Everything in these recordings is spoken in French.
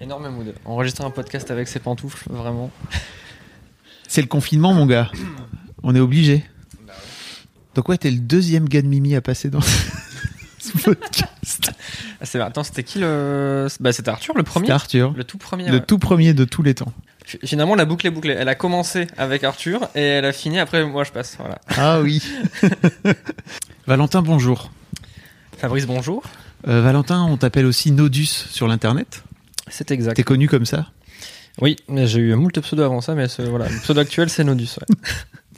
Énorme mood. Enregistrer un podcast avec ses pantoufles, vraiment. C'est le confinement, mon gars. On est obligé. Donc ouais, t'es le deuxième gars de Mimi à passer dans ce podcast. Ah, c'est- Attends, c'était qui le. Bah, c'était Arthur, le premier C'était Arthur, Le tout premier. le ouais. tout premier de tous les temps. Fi- Finalement, la boucle est bouclée. Elle a commencé avec Arthur et elle a fini après moi, je passe. Voilà. Ah oui. Valentin, bonjour. Fabrice, bonjour. Euh, Valentin, on t'appelle aussi Nodus sur l'internet. C'est exact. T'es connu comme ça? Oui, mais j'ai eu moult pseudo avant ça, mais ce, voilà. Le pseudo actuel, c'est Nodus. ouais.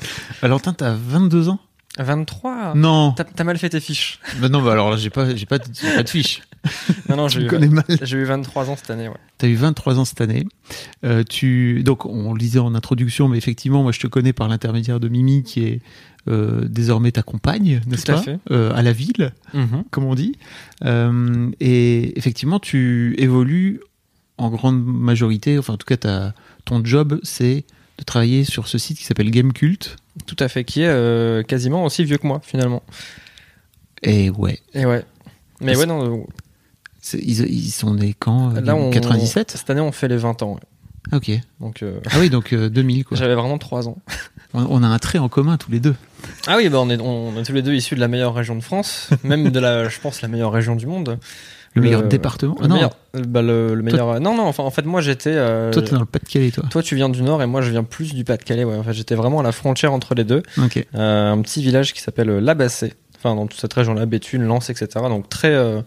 Valentin, t'as 22 ans? 23 Non. T'as mal fait tes fiches. Bah non, bah alors là, j'ai pas, j'ai pas, j'ai pas de fiche. Non, non, Je j'ai eu, connais mal. j'ai eu 23 ans cette année, ouais. T'as eu 23 ans cette année. Euh, tu donc on le disait en introduction, mais effectivement, moi je te connais par l'intermédiaire de Mimi, qui est euh, désormais ta compagne, n'est-ce Tout à pas? fait. Euh, À la ville, Mhm. comme on dit. Et effectivement, tu évolues en grande majorité. Enfin, en tout cas, ton job, c'est de travailler sur ce site qui s'appelle Gamecult. Tout à fait, qui est euh, quasiment aussi vieux que moi, finalement. Et ouais, Et ouais. Mais Parce- ouais, non. c'est- ils, ils sont nés quand euh, Là, on. 97 Cette année, on fait les 20 ans. ouais. Ok. Donc, euh, Ah oui, donc euh, 2000 quoi. j'avais vraiment 3 ans. On, on a un trait en commun tous les deux. Ah oui, bah on, est, on est tous les deux issus de la meilleure région de France, même de la, je pense, la meilleure région du monde. Le meilleur Euh, département. Le Ah non, meilleur, euh, bah, le, le meilleur. Non, non. Enfin, en fait, moi, j'étais. euh, toi t'es dans le Pas-de-Calais, toi. toi, tu viens du Nord et moi, je viens plus du Pas-de-Calais. Ouais. Enfin, j'étais vraiment à la frontière entre les deux. Euh, un petit village qui s'appelle euh, Labassé. Enfin, dans toute cette région-là, Béthune, Lens, etc. Donc très, euh,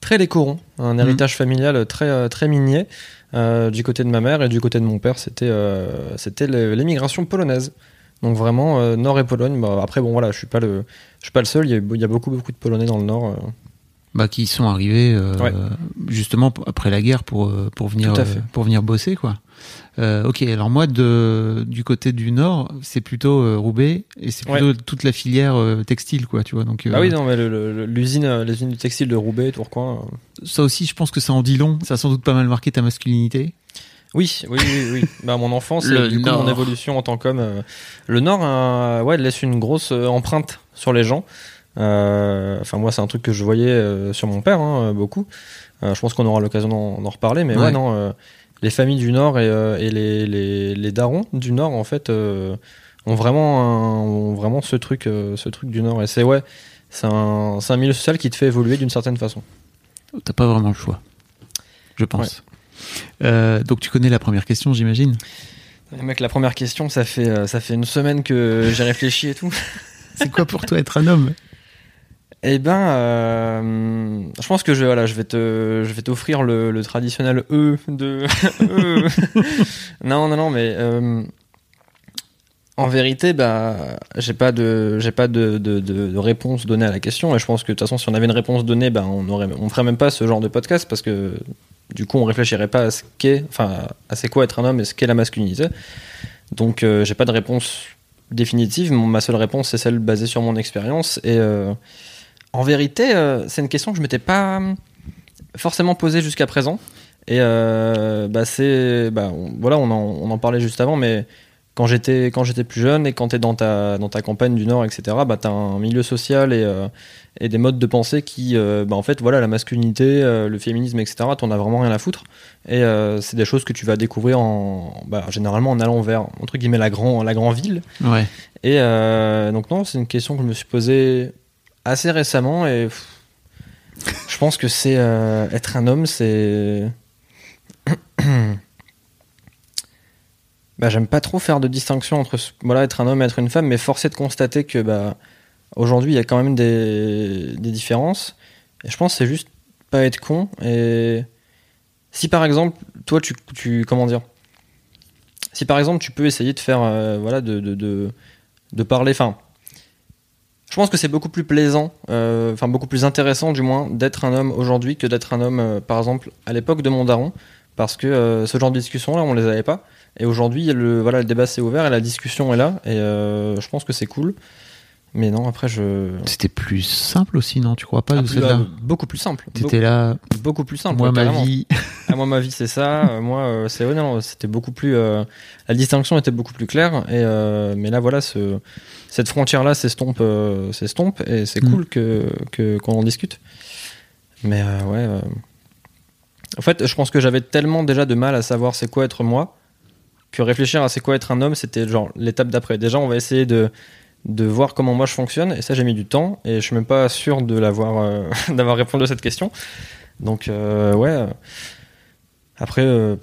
très les corons. Un Mhm. héritage familial très, euh, très minier. Euh, du côté de ma mère et du côté de mon père, c'était, euh, c'était l'émigration polonaise. Donc vraiment euh, Nord et Pologne. Bah, après bon voilà, je suis pas le, je suis pas le seul. Il y a, il y a beaucoup beaucoup de Polonais dans le Nord. euh. Bah, qui sont arrivés euh, Ouais. justement après la guerre pour euh, pour venir euh, pour venir bosser quoi. Euh, ok, alors moi de du côté du nord, c'est plutôt euh, Roubaix et c'est plutôt toute la filière euh, textile quoi, tu vois. Donc euh, Ah oui non mais le- le- l'usine, les usines du textile de Roubaix, Tourcoing. ça aussi, je pense que ça en dit long. Ça a sans doute pas mal marqué ta masculinité. Oui, oui, oui, oui. bah, mon enfance Le et du coup mon évolution en tant qu'homme. le Nord, ouais, laisse une grosse empreinte sur les gens. Euh, Enfin, moi, c'est un truc que je voyais euh, sur mon père, hein, euh, beaucoup. Je pense qu'on aura l'occasion d'en reparler, mais ouais, Ouais. non. les familles du Nord et, et les, les, les darons du Nord, en fait, ont vraiment, un- ont vraiment ce truc, ce truc du Nord. Et c'est ouais, c'est un, un milieu social qui te fait évoluer d'une certaine façon. T'as pas vraiment le choix, je pense. Euh, donc tu connais la première question, j'imagine? Mec, la première question, ça fait, ça fait une semaine que j'ai réfléchi et tout. C'est quoi pour toi être un homme? Eh ben, euh, je pense que je, vais t'offrir le, traditionnel E de. E. non, non, non, mais euh, en vérité, bah, j'ai pas de, j'ai pas de, réponse donnée à la question. Et je pense que de toute façon, si on avait une réponse donnée, bah, on ferait même pas ce genre de podcast parce que du coup, on réfléchirait pas à ce qu'est, enfin, à c'est quoi être un homme et ce qu'est la masculinité. Donc, euh, j'ai pas de réponse définitive. Ma seule réponse, c'est celle basée sur mon expérience et en vérité, euh, c'est une question que je m'étais pas hum, forcément posée jusqu'à présent. Et euh, bah c'est, bah, on- voilà, on en, on en parlait juste avant, mais quand j'étais quand j'étais plus jeune et quand t'es dans ta dans ta campagne du Nord, etc. Bah t'as un milieu social et euh, et des modes de pensée qui, bah en fait, voilà, la masculinité, le féminisme, etc. T'en as vraiment rien à foutre. Et c'est des choses que tu vas découvrir en, bah, généralement en allant vers entre guillemets la grand la grand ville. Ouais. Et donc non, c'est une question que je me suis posée assez récemment et je pense que c'est euh, être un homme, c'est bah, j'aime pas trop faire de distinction entre voilà être un homme et être une femme, mais force de constater que bah aujourd'hui il y a quand même des, des différences. Et je pense que c'est juste pas être con et si par exemple toi tu, tu comment dire? Si par exemple tu peux essayer de faire euh, voilà de, de, de, de parler enfin je pense que c'est beaucoup plus plaisant, euh, enfin beaucoup plus intéressant du moins, d'être un homme aujourd'hui que d'être un homme, euh, par exemple, à l'époque de mon daron, parce que euh, ce genre de discussion-là, on les avait pas. Et aujourd'hui, le, voilà, le débat s'est ouvert et la discussion est là, et je pense que c'est cool. Mais non, après, je. C'était plus simple aussi, non? Tu crois pas Ah, plus- euh, Beaucoup plus simple. T'étais là, Beaucoup, plus simple. moi, ouais, ma vie. Moi, ma vie, c'est ça. Euh, moi, euh, c'est ouais, non, c'était beaucoup plus. euh, la distinction était beaucoup plus claire. Et mais là, voilà, ce, cette frontière-là s'estompe, euh, s'estompe, et c'est Mm. cool que qu'on en discute. Mais ouais. En fait, je pense que j'avais tellement déjà de mal à savoir c'est quoi être moi que réfléchir à c'est quoi être un homme, c'était genre l'étape d'après. Déjà, on va essayer de de voir comment moi je fonctionne et ça j'ai mis du temps et je suis même pas sûr de l'avoir d'avoir répondu à cette question donc euh, ouais après euh,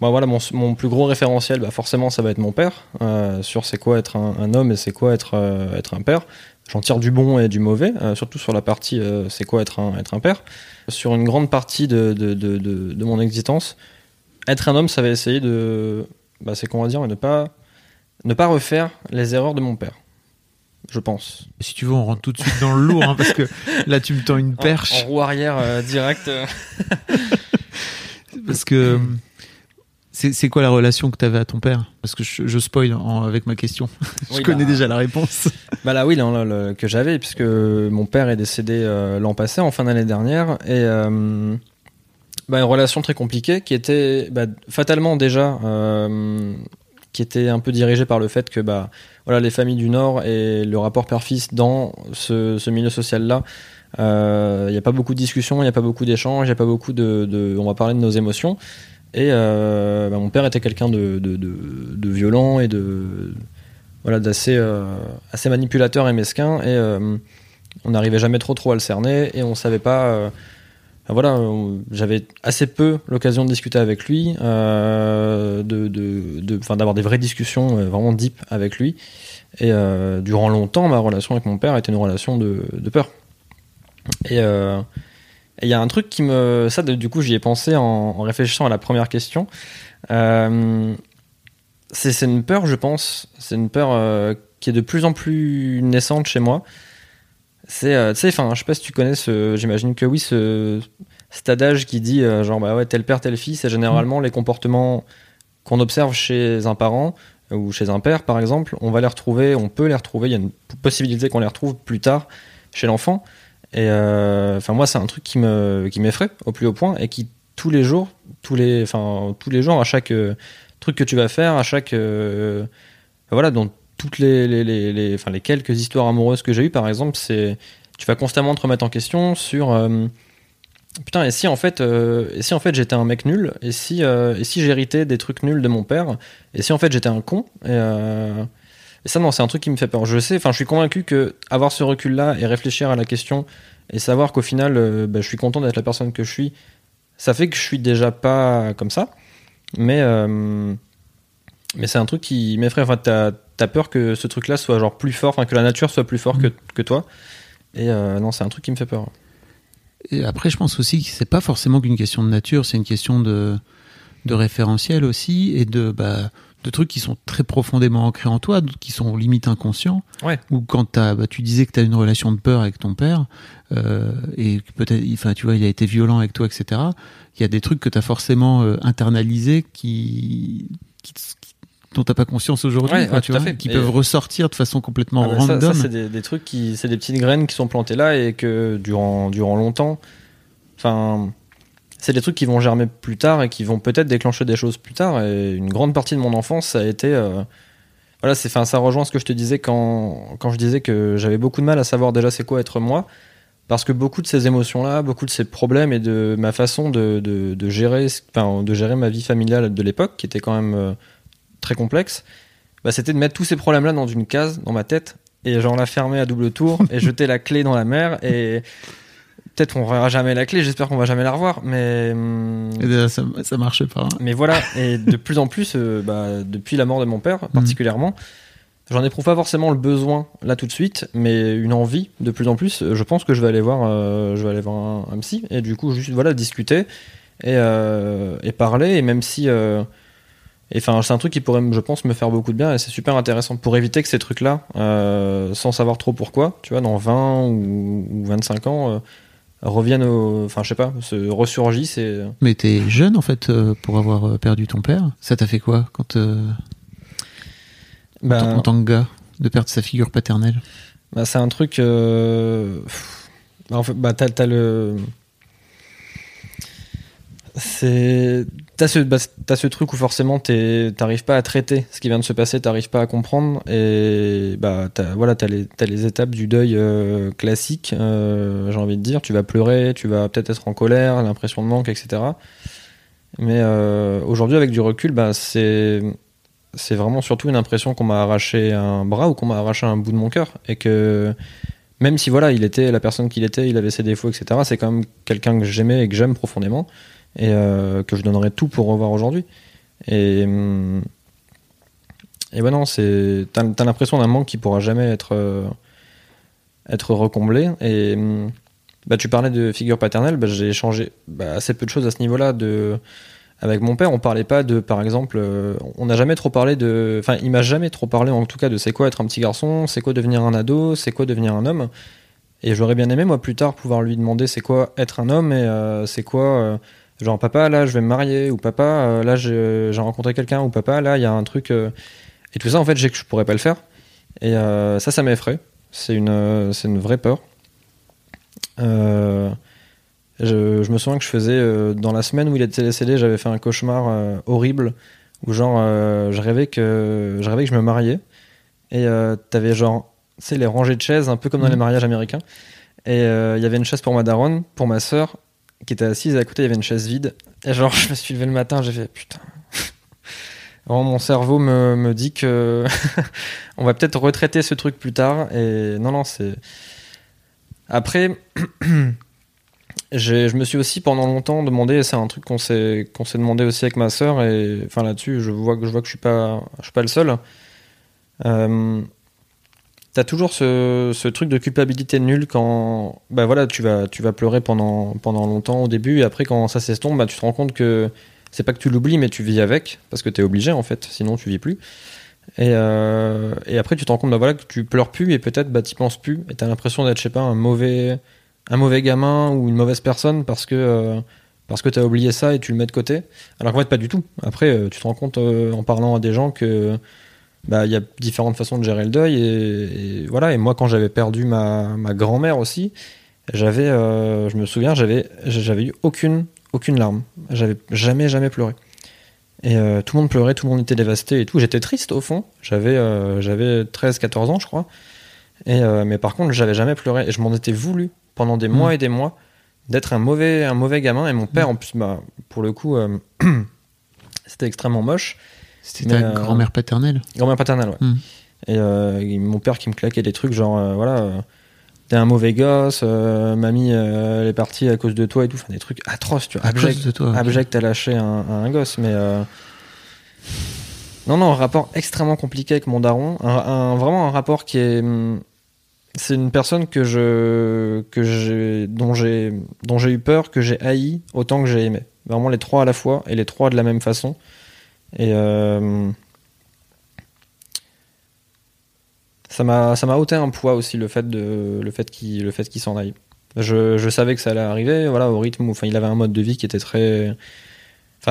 bah voilà mon, mon plus gros référentiel bah forcément ça va être mon père euh, sur c'est quoi être un, un homme et c'est quoi être euh, être un père j'en tire du bon et du mauvais surtout sur la partie c'est quoi être un être un père sur une grande partie de de, de, de, mon existence être un homme ça va essayer de bah c'est qu'on va dire ne pas ne pas refaire les erreurs de mon père je pense Si tu veux, on rentre tout de suite dans le lourd, hein, parce que là, tu me tends une perche. en, roue arrière euh, direct. Parce que. C'est c'est quoi la relation que tu avais à ton père? Parce que je, je spoil en- avec ma question. je Oui, connais bah, déjà la réponse. Bah là oui, là, là, le- que j'avais, puisque mon père est décédé euh, l'an passé, en fin d'année dernière, et euh, bah, une relation très compliquée qui était bah, fatalement déjà, euh, qui était un peu dirigée par le fait que bah, voilà, les familles du Nord et le rapport père-fils dans ce, ce milieu social-là, il n'y a pas beaucoup de discussions, il n'y a pas beaucoup d'échanges, il n'y a pas beaucoup de, On va parler de nos émotions. Et euh, bah, mon père était quelqu'un de, violent et de voilà d'assez euh, assez manipulateur et mesquin. Et euh, on n'arrivait jamais trop trop à le cerner. Et on savait pas euh, voilà j'avais assez peu l'occasion de discuter avec lui euh, de d'avoir des vraies discussions euh, vraiment deep avec lui. Et euh, durant longtemps ma relation avec mon père était une relation de peur et euh, il y a un truc qui me ça du coup j'y ai pensé en, en réfléchissant à la première question euh, c'est une peur, je pense. C'est une peur euh, qui est de plus en plus naissante chez moi. C'est, euh, tu sais, enfin, je sais pas si tu connais ce, j'imagine que oui, ce cet adage qui dit euh, genre bah ouais tel père tel fils, c'est généralement les comportements qu'on observe chez un parent euh, ou chez un père par exemple, on va les retrouver, on peut les retrouver, il y a une possibilité qu'on les retrouve plus tard chez l'enfant. Et euh, enfin moi c'est un truc qui me qui m'effraie au plus haut point et qui tous les jours, tous les enfin tous les jours à chaque euh, truc que tu vas faire, à chaque euh, voilà dans toutes les les, quelques histoires amoureuses que j'ai eues par exemple, c'est tu vas constamment te remettre en question sur putain et si en fait et si en fait j'étais un mec nul et si et si j'héritais des trucs nuls de mon père et si en fait j'étais un con et, et ça non c'est un truc qui me fait peur. Je sais enfin je suis convaincu que avoir ce recul là et réfléchir à la question et savoir qu'au final euh, bah, je suis content d'être la personne que je suis ça fait que je suis déjà pas comme ça. Mais euh, mais c'est un truc qui m'effraie enfin t'as as peur que ce truc là soit genre plus fort enfin que la nature soit plus fort que, que toi. Et euh, non c'est un truc qui me fait peur. Et après, je pense aussi que c'est pas forcément qu'une question de nature, c'est une question de, de référentiel aussi et de, bah, de trucs qui sont très profondément ancrés en toi, qui sont limite inconscients. Ouais. Ou quand bah, tu disais que tu as une relation de peur avec ton père, euh, et peut-être, enfin, tu vois, il a été violent avec toi, etc. Il y a des trucs que tu as forcément euh, internalisés qui, qui, qui- dont t'as pas conscience aujourd'hui, Ouais, ouais, qui Et- peuvent ressortir de façon complètement Ah bah ça, random. ça, c'est des, des trucs qui c'est des petites graines qui sont plantées là et que durant durant longtemps enfin c'est des trucs qui vont germer plus tard et qui vont peut-être déclencher des choses plus tard. Et une grande partie de mon enfance ça a été euh, voilà c'est ça rejoint ce que je te disais quand quand je disais que j'avais beaucoup de mal à savoir déjà c'est quoi être moi. Parce que beaucoup de ces émotions là beaucoup de ces problèmes et de ma façon de, de, de gérer de gérer ma vie familiale de l'époque qui était quand même euh, très complexe bah, c'était de mettre tous ces problèmes là dans une case dans ma tête et genre la fermer à double tour et jeter la clé dans la mer et peut-être qu'on verra jamais la clé j'espère qu'on va jamais la revoir mais hum, Et là, ça, ça marche pas. hein. mais voilà, et de plus en plus, euh, bah, depuis la mort de mon père particulièrement, j'en éprouve pas forcément le besoin là tout de suite, mais une envie de plus en plus. Je pense que je vais aller voir, euh, je vais aller voir un, un psy et du coup juste voilà discuter et, euh, et parler et même si enfin, c'est un truc qui pourrait, je pense, me faire beaucoup de bien et c'est super intéressant pour éviter que ces trucs-là, euh, sans savoir trop pourquoi, tu vois, dans 20 ou, ou 25 ans, euh, reviennent au. Enfin, je sais pas, se ressurgissent et. Mais t'es jeune en fait euh, pour avoir euh, perdu ton père. Ça t'a fait quoi quand euh, en, tant- Ben, en tant que gars de perdre sa figure paternelle? Bah, c'est un truc. euh, bah, en fait, bah, t'as le. C'est. T'as ce, bah, t'as ce truc où forcément t'arrives pas à traiter ce qui vient de se passer, t'arrives pas à comprendre. Et bah, voilà, t'as les étapes du deuil euh, classique, euh, j'ai envie de dire. Tu vas pleurer, tu vas peut-être être en colère, l'impression de manque, etc. Mais euh, aujourd'hui, avec du recul, bah, c'est c'est vraiment surtout une impression qu'on m'a arraché un bras ou qu'on m'a arraché un bout de mon cœur et que même si voilà il était la personne qu'il était il avait ses défauts etc c'est quand même quelqu'un que j'aimais et que j'aime profondément et euh, que je donnerais tout pour revoir aujourd'hui. Et hum, et ouais non c'est t'as, t'as l'impression d'un manque qui pourra jamais être euh, être recomblé. Et hum, bah tu parlais de figure paternelle bah, j'ai échangé bah, assez peu de choses à ce niveau là de avec mon père, on parlait pas de, par exemple, euh, on n'a jamais trop parlé de, enfin, il m'a jamais trop parlé en tout cas de c'est quoi être un petit garçon, c'est quoi devenir un ado, c'est quoi devenir un homme. Et j'aurais bien aimé moi plus tard pouvoir lui demander c'est quoi être un homme et c'est quoi, genre papa là je vais me marier ou papa euh, là j'ai rencontré quelqu'un ou papa là il y a un truc euh, et tout ça en fait j'ai que je pourrais pas le faire et euh, ça ça m'effraie. C'est une, c'est une vraie peur. Euh, je, je me souviens que je faisais euh, dans la semaine où il était décédé, j'avais fait un cauchemar horrible où genre je rêvais que je rêvais que je me mariais et t'avais genre tu sais les rangées de chaises un peu comme dans les Mhm. mariages américains et il y avait une chaise pour ma daronne, pour ma sœur qui était assise à côté il y avait une chaise vide. Et genre je me suis levé le matin j'ai fait putain. Vraiment, mon cerveau me, me dit que on va peut-être retraiter ce truc plus tard. Et non non c'est après je me suis aussi pendant longtemps demandé, et c'est un truc qu'on s'est qu'on s'est demandé aussi avec ma sœur, et enfin là-dessus, je vois que je vois que je suis pas je suis pas le seul. Euh, T'as toujours ce, truc de culpabilité nulle quand bah voilà tu vas tu vas pleurer pendant pendant longtemps au début et après quand ça s'estompe bah tu te rends compte que c'est pas que tu l'oublies mais tu vis avec parce que t'es obligé en fait. Sinon tu vis plus. Et, euh, et après tu te rends compte bah voilà que tu pleures plus et peut-être bah t'y penses plus et t'as l'impression d'être je sais pas un mauvais un mauvais gamin ou une mauvaise personne parce que euh, parce que t'as oublié ça et tu le mets de côté. Alors qu'en fait pas du tout. Après euh, tu te rends compte en parlant à des gens que bah il y a différentes façons de gérer le deuil et, et voilà. Et moi quand j'avais perdu ma, ma grand-mère aussi j'avais euh, je me souviens j'avais j'avais eu aucune aucune larme. J'avais jamais jamais pleuré. Et euh, tout le monde pleurait tout le monde était dévasté et tout. J'étais triste au fond. J'avais euh, j'avais 13 14 ans je crois. Et mais par contre j'avais jamais pleuré. Et je m'en étais voulu pendant des mois et des mois d'être un mauvais un mauvais gamin. Et mon père en plus bah pour le coup c'était extrêmement moche C'était ta euh, grand-mère paternelle Grand-mère paternelle, ouais. Mm. Et euh, mon père qui me claquait des trucs genre, euh, voilà, t'es un mauvais gosse, mamie, elle est partie à cause de toi et tout. Enfin, des trucs atroces, tu vois. À Abject, cause de toi. abject à lâcher un, un gosse, mais. Non, non, un rapport extrêmement compliqué avec mon daron. Un, un- vraiment un rapport qui est. hum, C'est une personne que je, que j'ai, dont j'ai, dont j'ai eu peur, que j'ai haï autant que j'ai aimé. Vraiment les trois à la fois et les trois de la même façon. Et euh, ça m'a, ça m'a ôté un poids aussi le fait de, le fait qu'il, s'en aille. Je, je savais que ça allait arriver, voilà, au rythme où, il avait un mode de vie qui était très,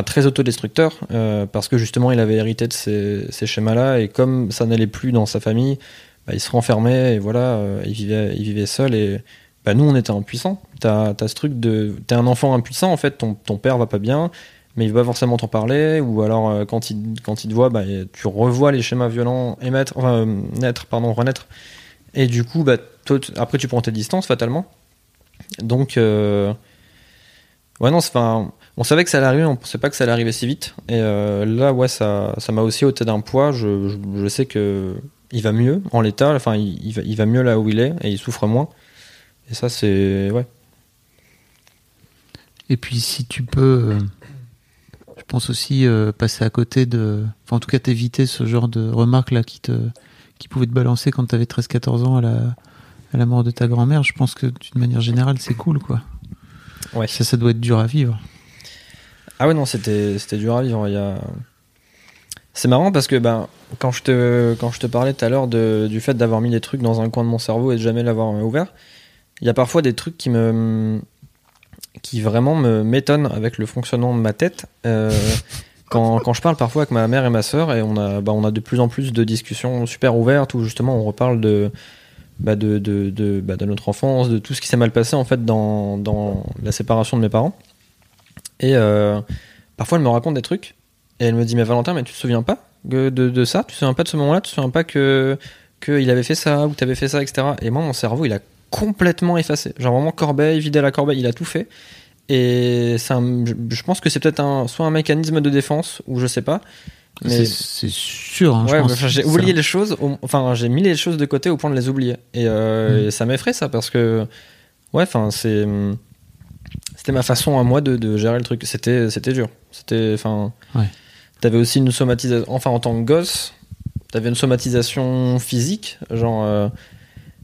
très autodestructeur, euh, parce que justement, il avait hérité de ces, ces schémas-là, et comme ça n'allait plus dans sa famille, bah, il se renfermait, et voilà, euh, il vivait, il vivait seul, et bah, nous, on était impuissants. T'as, t'as ce truc de, t'es un enfant impuissant, en fait, ton, ton père va pas bien, mais il va forcément t'en parler, ou alors, euh, quand il, quand il te voit, bah, tu revois les schémas violents émettre, enfin, euh, naître, pardon, renaître, et du coup, bah, après, tu prends tes distances, fatalement. Donc, euh, ouais, non, enfin, on savait que ça allait arriver, on pensait pas que ça allait arriver si vite. Et là, ouais, ça, ça m'a aussi ôté d'un poids. Je, je, sais que il va mieux en l'état. Enfin, il, il va, mieux là où il est et il souffre moins. Et ça, c'est ouais. Et puis si tu peux, pense aussi euh, passer à côté de, enfin en tout cas t'éviter ce genre de remarques là qui te, qui pouvaient te balancer quand t'avais 13-14 ans à la, à la mort de ta grand-mère. Je pense que d'une manière générale c'est cool quoi. Ouais. Ça, ça doit être dur à vivre. Ah ouais, non, c'était, c'était dur à vivre. Il y a, C'est marrant parce que ben, quand, je te, quand je te parlais tout à l'heure de- du fait d'avoir mis des trucs dans un coin de mon cerveau et de jamais l'avoir euh, ouvert, il y a parfois des trucs qui me qui vraiment me m'étonnent avec le fonctionnement de ma tête. Euh, quand, quand je parle parfois avec ma mère et ma sœur et on a, bah, on a de plus en plus de discussions super ouvertes où justement on reparle de, bah, de, de, bah, de notre enfance, de tout ce qui s'est mal passé en fait dans, dans la séparation de mes parents. Et euh, parfois elle me raconte des trucs et elle me dit mais Valentin mais tu te souviens pas de, de, ça? Tu te souviens pas de ce moment-là? Tu te souviens pas que qu'il avait fait ça ou que t'avais fait ça etc. Et moi mon cerveau il a complètement effacé. Genre vraiment corbeille, vider la corbeille, il a tout fait. Et un- je, pense que c'est peut-être un, soit un mécanisme de défense ou je sais pas. Mais C'est sûr. hein, ouais, j'ai oublié les choses. Enfin, j'ai mis les choses de côté au point de les oublier. Et, euh, Mm. et ça m'effraie ça parce que ouais, enfin c'est c'était ma façon à moi de, de gérer le truc. C'était c'était dur. C'était enfin. Ouais. T'avais aussi une somatisation. Enfin, en tant que gosse, t'avais une somatisation physique, genre. euh,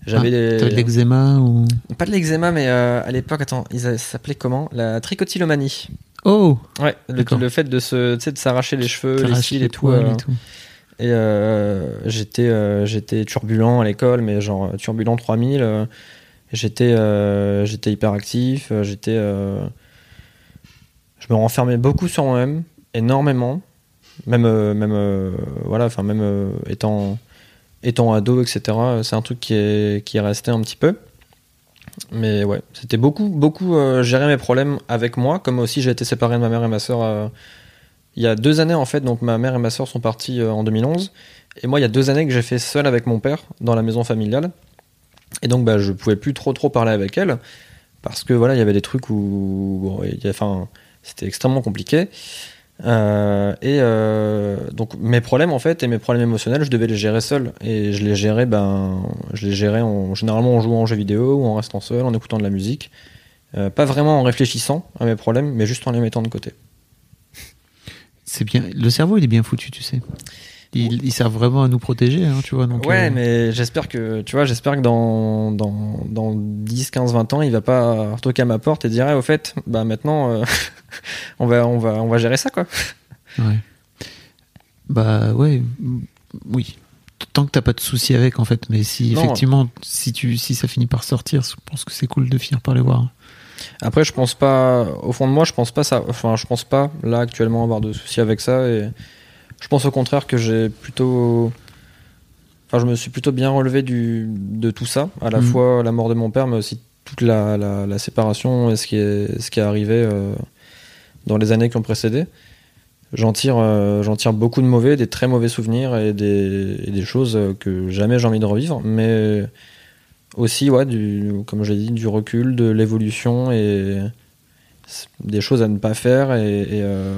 j'avais Ah, de l'eczéma ou? pas de l'eczéma, mais euh, à l'époque, attends, ils s'appelait comment? La tricotylomanie. Oh Ouais, le, le fait de se, tu sais, de s'arracher les cheveux, les cils les et tout. euh, et tout. et euh, j'étais, euh, j'étais turbulent à l'école, mais genre turbulent 3000. euh, j'étais, euh, j'étais hyperactif. j'étais, euh, je me renfermais beaucoup sur moi-même, énormément. Même, euh, même, euh, voilà, enfin même euh, étant, étant ado, etc. euh, C'est un truc qui est, qui est resté un petit peu. Mais ouais, c'était beaucoup, beaucoup euh, gérer mes problèmes avec moi, comme aussi j'ai été séparé de ma mère et ma soeur euh, il y a deux années en fait. Donc ma mère et ma soeur sont parties euh, en 2011. Et moi, il y a deux années que j'ai fait seul avec mon père dans la maison familiale. Et donc, bah, je pouvais plus trop trop parler avec elle parce que voilà, il y avait des trucs où, enfin, c'était extrêmement compliqué. Euh, et euh, donc mes problèmes en fait et mes problèmes émotionnels, je devais les gérer seul. Et je les gérais, ben, je les gérais en, généralement en jouant en jeux vidéo ou en restant seul, en écoutant de la musique. Euh, pas vraiment en réfléchissant à mes problèmes, mais juste en les mettant de côté. C'est bien. Le cerveau, il est bien foutu, tu sais. Il, il sert vraiment à nous protéger, hein, tu vois. Donc, Ouais, euh, mais j'espère que, tu vois, j'espère que dans, dans, dans 10, 15, 20 ans, il va pas toquer à ma porte et dire, ah, au fait, bah maintenant, euh, on, va, on, va, on va gérer ça, quoi. Ouais. Bah ouais, oui. Tant que t'as pas de soucis avec, en fait. Mais si Non. effectivement, si tu, si ça finit par sortir, je pense que c'est cool de finir par les voir. Après, je pense pas, au fond de moi, je pense pas ça, enfin, je pense pas, là, actuellement, avoir de soucis avec ça et je pense au contraire que j'ai plutôt, enfin, je me suis plutôt bien relevé du, de tout ça, à la Mhm. fois la mort de mon père, mais aussi toute la, la, la séparation et ce qui est, ce qui est arrivé euh, dans les années qui ont précédé. J'en tire, euh, j'en tire beaucoup de mauvais, des très mauvais souvenirs et des, et des choses euh, que jamais j'ai envie de revivre, mais aussi, ouais, du, comme j'ai dit, du recul, de l'évolution et des choses à ne pas faire et, et, euh,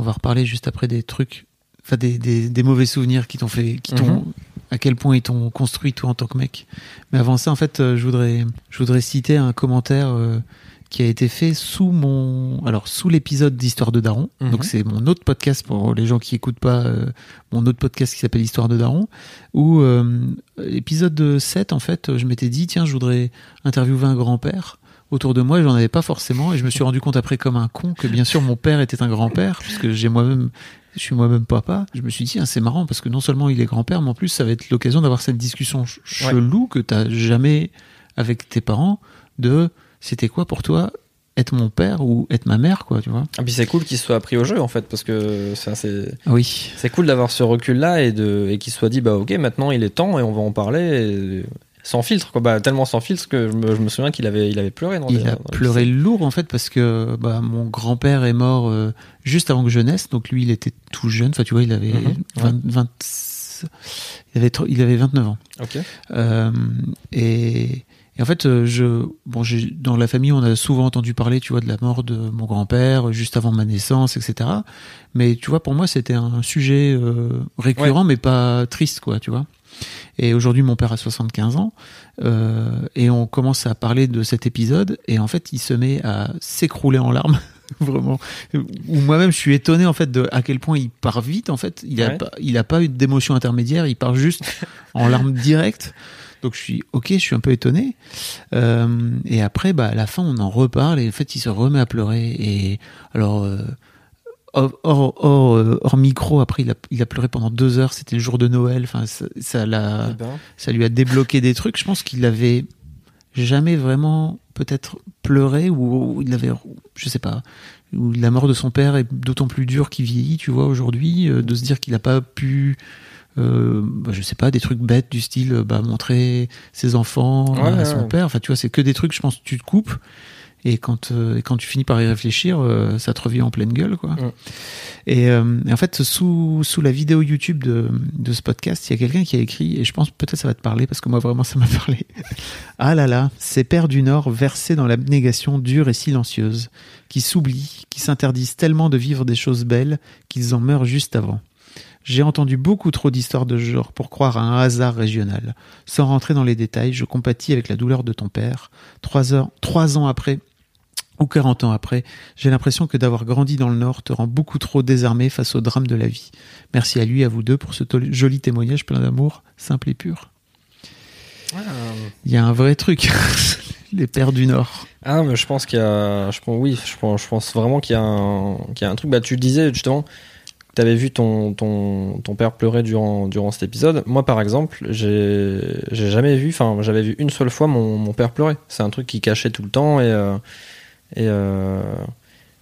On va reparler juste après des trucs, enfin des, des, des mauvais souvenirs qui t'ont fait, qui t'ont, Mhm. à quel point ils t'ont construit toi en tant que mec. Mais avant ça, en fait, euh, je voudrais, je voudrais citer un commentaire euh, qui a été fait sous mon, alors sous l'épisode d'Histoire de Daron. Mhm. Donc c'est mon autre podcast pour les gens qui écoutent pas euh, mon autre podcast qui s'appelle Histoire de Daron. Où épisode 7, en fait, je m'étais dit tiens, je voudrais interviewer un grand-père autour de moi et j'en avais pas forcément et je me suis rendu compte après comme un con que bien sûr mon père était un grand-père puisque j'ai moi-même je suis moi-même papa. Je me suis dit, ah, c'est marrant parce que non seulement il est grand-père, mais en plus ça va être l'occasion d'avoir cette discussion ch- chelou que t'as jamais avec tes parents de c'était quoi pour toi être mon père ou être ma mère, quoi, tu vois. Et puis c'est cool qu'il soit pris au jeu en fait, parce que ça, c'est Ah Oui. c'est cool d'avoir ce recul là et, de, et qu'il soit dit, bah ok, maintenant il est temps et on va en parler. et- sans filtre, quoi. Bah, tellement sans filtre que je me, je me souviens qu'il avait, il avait pleuré. Dans Il des- a dans pleuré lourd en fait parce que bah, mon grand-père est mort euh, juste avant que je naisse, donc lui il était tout jeune, enfin tu vois, il avait, Mhm, 20 20 il avait, tro- il avait 29 ans. Ok. Euh, et, Et en fait, euh, je, bon, dans la famille, on a souvent entendu parler, tu vois, de la mort de mon grand-père juste avant ma naissance, etc. Mais tu vois, pour moi, c'était un sujet euh, récurrent, mais pas triste, quoi, tu vois. Et aujourd'hui, mon père a 75 ans, euh, et on commence à parler de cet épisode, et en fait, il se met à s'écrouler en larmes. Vraiment. Ou moi-même, je suis étonné en fait de à quel point il part vite. En fait, il a Ouais. pas, il a pas eu d'émotion intermédiaire. Il part juste en larmes directes. Donc je suis ok, je suis un peu étonné. Euh, et après, bah à la fin, on en reparle et en fait, il se remet à pleurer. Et alors. euh, Hors, hors, hors, euh, hors micro, après il a, il a pleuré pendant deux heures, c'était le jour de Noël, enfin ça, ça l'a, Eh ben, ça lui a débloqué des trucs. Je pense qu'il avait jamais vraiment peut-être pleuré ou, ou il avait, je sais pas, ou la mort de son père est d'autant plus dure qu'il vieillit, tu vois, aujourd'hui, euh, de se dire qu'il n'a pas pu, euh, bah, je sais pas, des trucs bêtes du style, euh, bah, montrer ses enfants Ouais, à son ouais. père. Enfin, tu vois, c'est que des trucs, je pense, tu te coupes. Et quand, euh, et quand tu finis par y réfléchir, euh, ça te revient en pleine gueule, quoi. Et, euh, et en fait, sous, sous la vidéo YouTube de, de ce podcast, il y a quelqu'un qui a écrit, et je pense peut-être ça va te parler, parce que moi vraiment ça m'a parlé. ah là là, ces pères du Nord versés dans l'abnégation dure et silencieuse, qui s'oublient, qui s'interdisent tellement de vivre des choses belles qu'ils en meurent juste avant. J'ai entendu beaucoup trop d'histoires de ce genre pour croire à un hasard régional. Sans rentrer dans les détails, je compatis avec la douleur de ton père. Trois, heures, trois ans après, ou 40 ans après, j'ai l'impression que d'avoir grandi dans le Nord te rend beaucoup trop désarmé face au drame de la vie. Merci à lui et à vous deux pour ce joli témoignage plein d'amour, simple et pur. Il y a un vrai truc, les pères du Nord. Ah, mais je pense qu'il y a. Je pense, oui, je pense, vraiment qu'il y, a un- truc. Bah, tu disais justement, tu avais vu ton, ton, ton père pleurer durant, durant cet épisode. Moi, par exemple, j'ai jamais vu. Enfin, j'avais vu une seule fois mon, mon père pleurer. C'est un truc qui cachait tout le temps. Et. euh, et euh,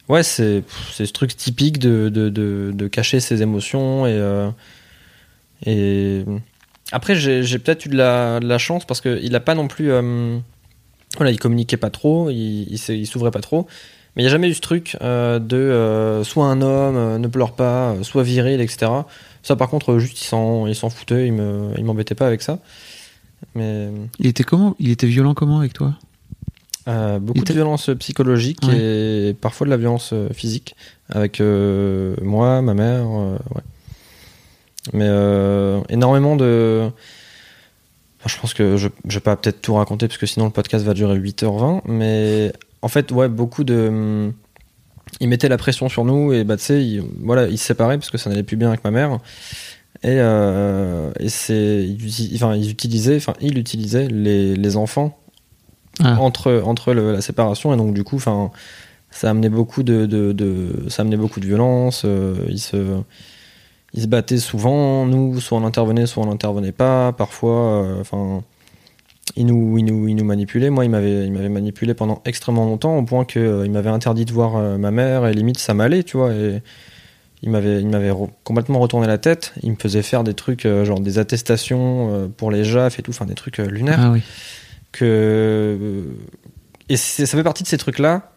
ouais, c'est ce truc typique de, de, de, de cacher ses émotions. Et. euh, et après, j'ai peut-être eu de la, de la chance parce qu'il n'a pas non plus. euh, voilà, il communiquait pas trop, il, il s'ouvrait pas trop. Mais il n'y a jamais eu ce truc de soit un homme, ne pleure pas, soit viril, etc. Ça, par contre, juste, il s'en, foutait, il, il m'embêtait pas avec ça. Mais Il était comment Il était violent comment avec toi? Euh, beaucoup de violence psychologique et parfois de la violence euh, physique avec euh, moi, ma mère. euh, ouais. Mais énormément de. Enfin, je pense que je, je vais pas peut-être tout raconter parce que sinon le podcast va durer 8h20. Mais en fait, ouais, beaucoup de. Ils mettaient la pression sur nous et bah, tu sais, ils, voilà, ils se séparaient parce que ça n'allait plus bien avec ma mère. Et, et c'est, ils, enfin, ils utilisaient, enfin, il utilisait les, les enfants Ah. entre entre le- la séparation et donc du coup, enfin, ça amenait beaucoup de, de, de- ça amenait beaucoup de violence. euh, ils se ils se battaient souvent. Nous, soit on intervenait, soit on n'intervenait pas. Parfois, euh, enfin, ils nous, ils nous, ils nous manipulaient. Moi, il m'avait, manipulé pendant extrêmement longtemps, au point que euh, il m'avait interdit de voir euh, ma mère. Et limite, ça m'allait, tu vois. Et il m'avait, il m'avait re- complètement retourné la tête. Il me faisait faire des trucs, genre des attestations pour les JAF et tout, enfin des trucs lunaires Ah oui. Que et ça fait partie de ces trucs là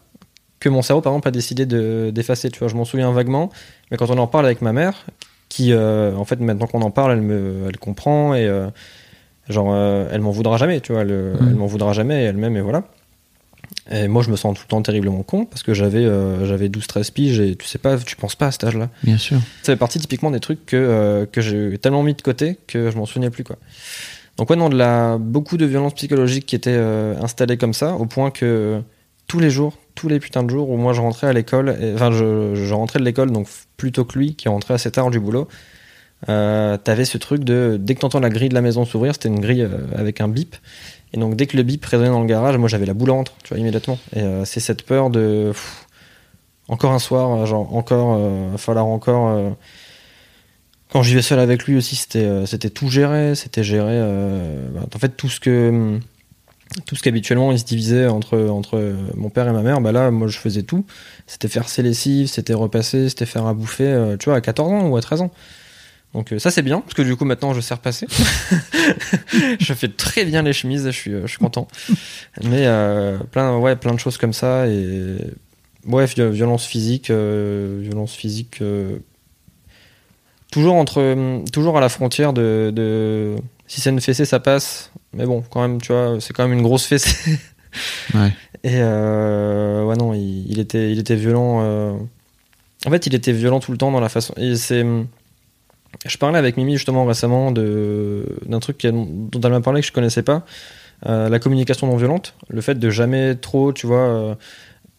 que mon cerveau par exemple a décidé de d'effacer tu vois. Je m'en souviens vaguement mais quand on en parle avec ma mère qui euh, en fait maintenant qu'on en parle elle me elle comprend et euh, genre euh, elle m'en voudra jamais tu vois. Elle, elle m'en voudra jamais elle-même et voilà. Et moi je me sens tout le temps terriblement con parce que j'avais j'avais 12 13 piges et tu sais pas tu penses pas à cet âge là Bien sûr. ça fait partie typiquement des trucs que, que j'ai tellement mis de côté que je m'en souvenais plus quoi. Donc ouais non, de la, beaucoup de violences psychologiques qui étaient euh, installées comme ça, au point que tous les jours, tous les putains de jours où moi je rentrais à l'école, enfin je, rentrais de l'école donc plutôt que lui qui rentrait assez tard du boulot, euh, t'avais ce truc de dès que t'entends la grille de la maison s'ouvrir, c'était une grille euh, avec un bip, et donc dès que le bip résonnait dans le garage, moi j'avais la boule ventre, tu vois immédiatement. Et c'est cette peur de encore un soir, genre encore, falloir encore. Quand j'y vais seul avec lui aussi, c'était euh, c'était tout géré, c'était géré. euh, bah, en fait, tout ce que tout ce qu'habituellement il se divisait entre entre euh, mon père et ma mère, bah là, moi je faisais tout. C'était faire ses lessives, c'était repasser, c'était faire à bouffer, euh, tu vois, à 14 ans ou à 13 ans. Donc euh, ça c'est bien parce que du coup maintenant je sais repasser. je fais très bien les chemises, je suis je suis content. Mais euh, plein ouais plein de choses comme ça et ouais vi- violence physique, euh, violence physique. Euh, toujours entre toujours à la frontière de, de si c'est une fessée, ça passe. Mais bon, quand même, tu vois, c'est quand même une grosse fessée. Ouais. Et euh, ouais, non, il, il était, il était violent. euh. En fait, il était violent tout le temps dans la façon. Et c'est. Je parlais avec Mimi justement récemment de d'un truc qui a- dont elle m'a parlé que je connaissais pas. Euh, la communication non violente, le fait de jamais trop, tu vois, euh,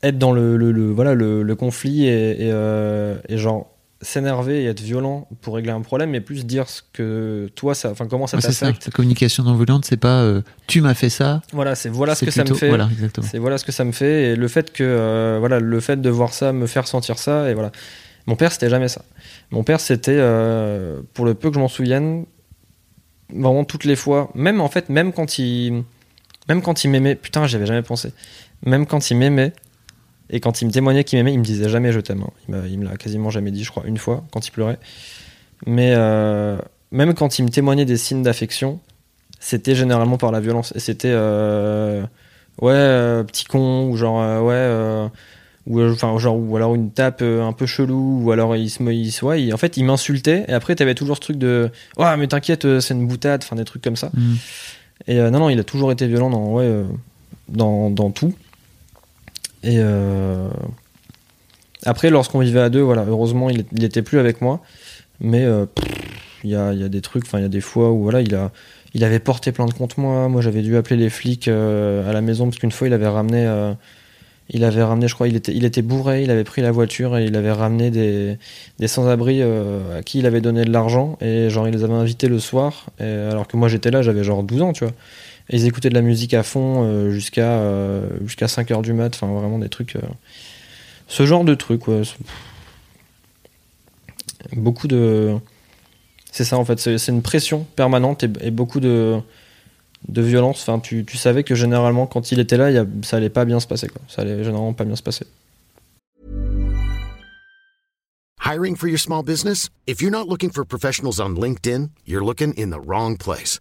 être dans le, le, le- voilà le, le conflit et, et, euh, et genre s'énerver et être violent pour régler un problème, mais plus dire ce que toi, ça, enfin comment ça Ouais, c'est ça. t'affecte. La communication non violente, c'est pas euh, tu m'as fait ça. Voilà, c'est voilà ce que ça me fait. Voilà. C'est voilà ce que ça me fait et le fait que euh, voilà le fait de voir ça me faire sentir ça et voilà. Mon père c'était jamais ça. Mon père c'était euh, pour le peu que je m'en souvienne vraiment toutes les fois, même en fait même quand il même quand il m'aimait, putain, j'y avais jamais pensé. Même quand il m'aimait et quand il me témoignait qu'il m'aimait, il me disait jamais je t'aime. hein. Il, me l'a quasiment jamais dit, je crois, une fois quand il pleurait. Mais euh, même quand il me témoignait des signes d'affection, c'était généralement par la violence et c'était euh, ouais euh, petit con ou genre ouais ou enfin genre ou alors une tape un peu chelou ou alors il se il ouais, il- en fait il m'insultait et après t'avais toujours ce truc de ouais mais t'inquiète c'est une boutade enfin des trucs comme ça Mm. et non non il a toujours été violent dans ouais dans, dans tout et euh, après lorsqu'on vivait à deux voilà heureusement il, est- il était plus avec moi mais euh, il y a, y a des trucs enfin il y a des fois où voilà il a il avait porté plainte contre moi. Moi, j'avais dû appeler les flics euh, à la maison parce qu'une fois, il avait ramené, euh, il avait ramené, je crois, il était, bourré. Il avait pris la voiture et il avait ramené des, sans-abri à qui il avait donné de l'argent et genre il les avait invités le soir. Alors que moi, j'étais là, j'avais genre 12 ans, tu vois. Ils écoutaient de la musique à fond euh, jusqu'à euh, jusqu'à 5 heures du mat. Enfin, vraiment des trucs. euh, ce genre de trucs, ouais. Beaucoup de c'est ça en fait, c'est une pression permanente et, et beaucoup de, de violence. Enfin, tu, tu savais que généralement quand il était là, y a- ça allait pas bien se passer. Quoi. Ça allait généralement pas bien se passer. Hiring for your small business? If you're not looking for professionals on LinkedIn, you're looking in the wrong place.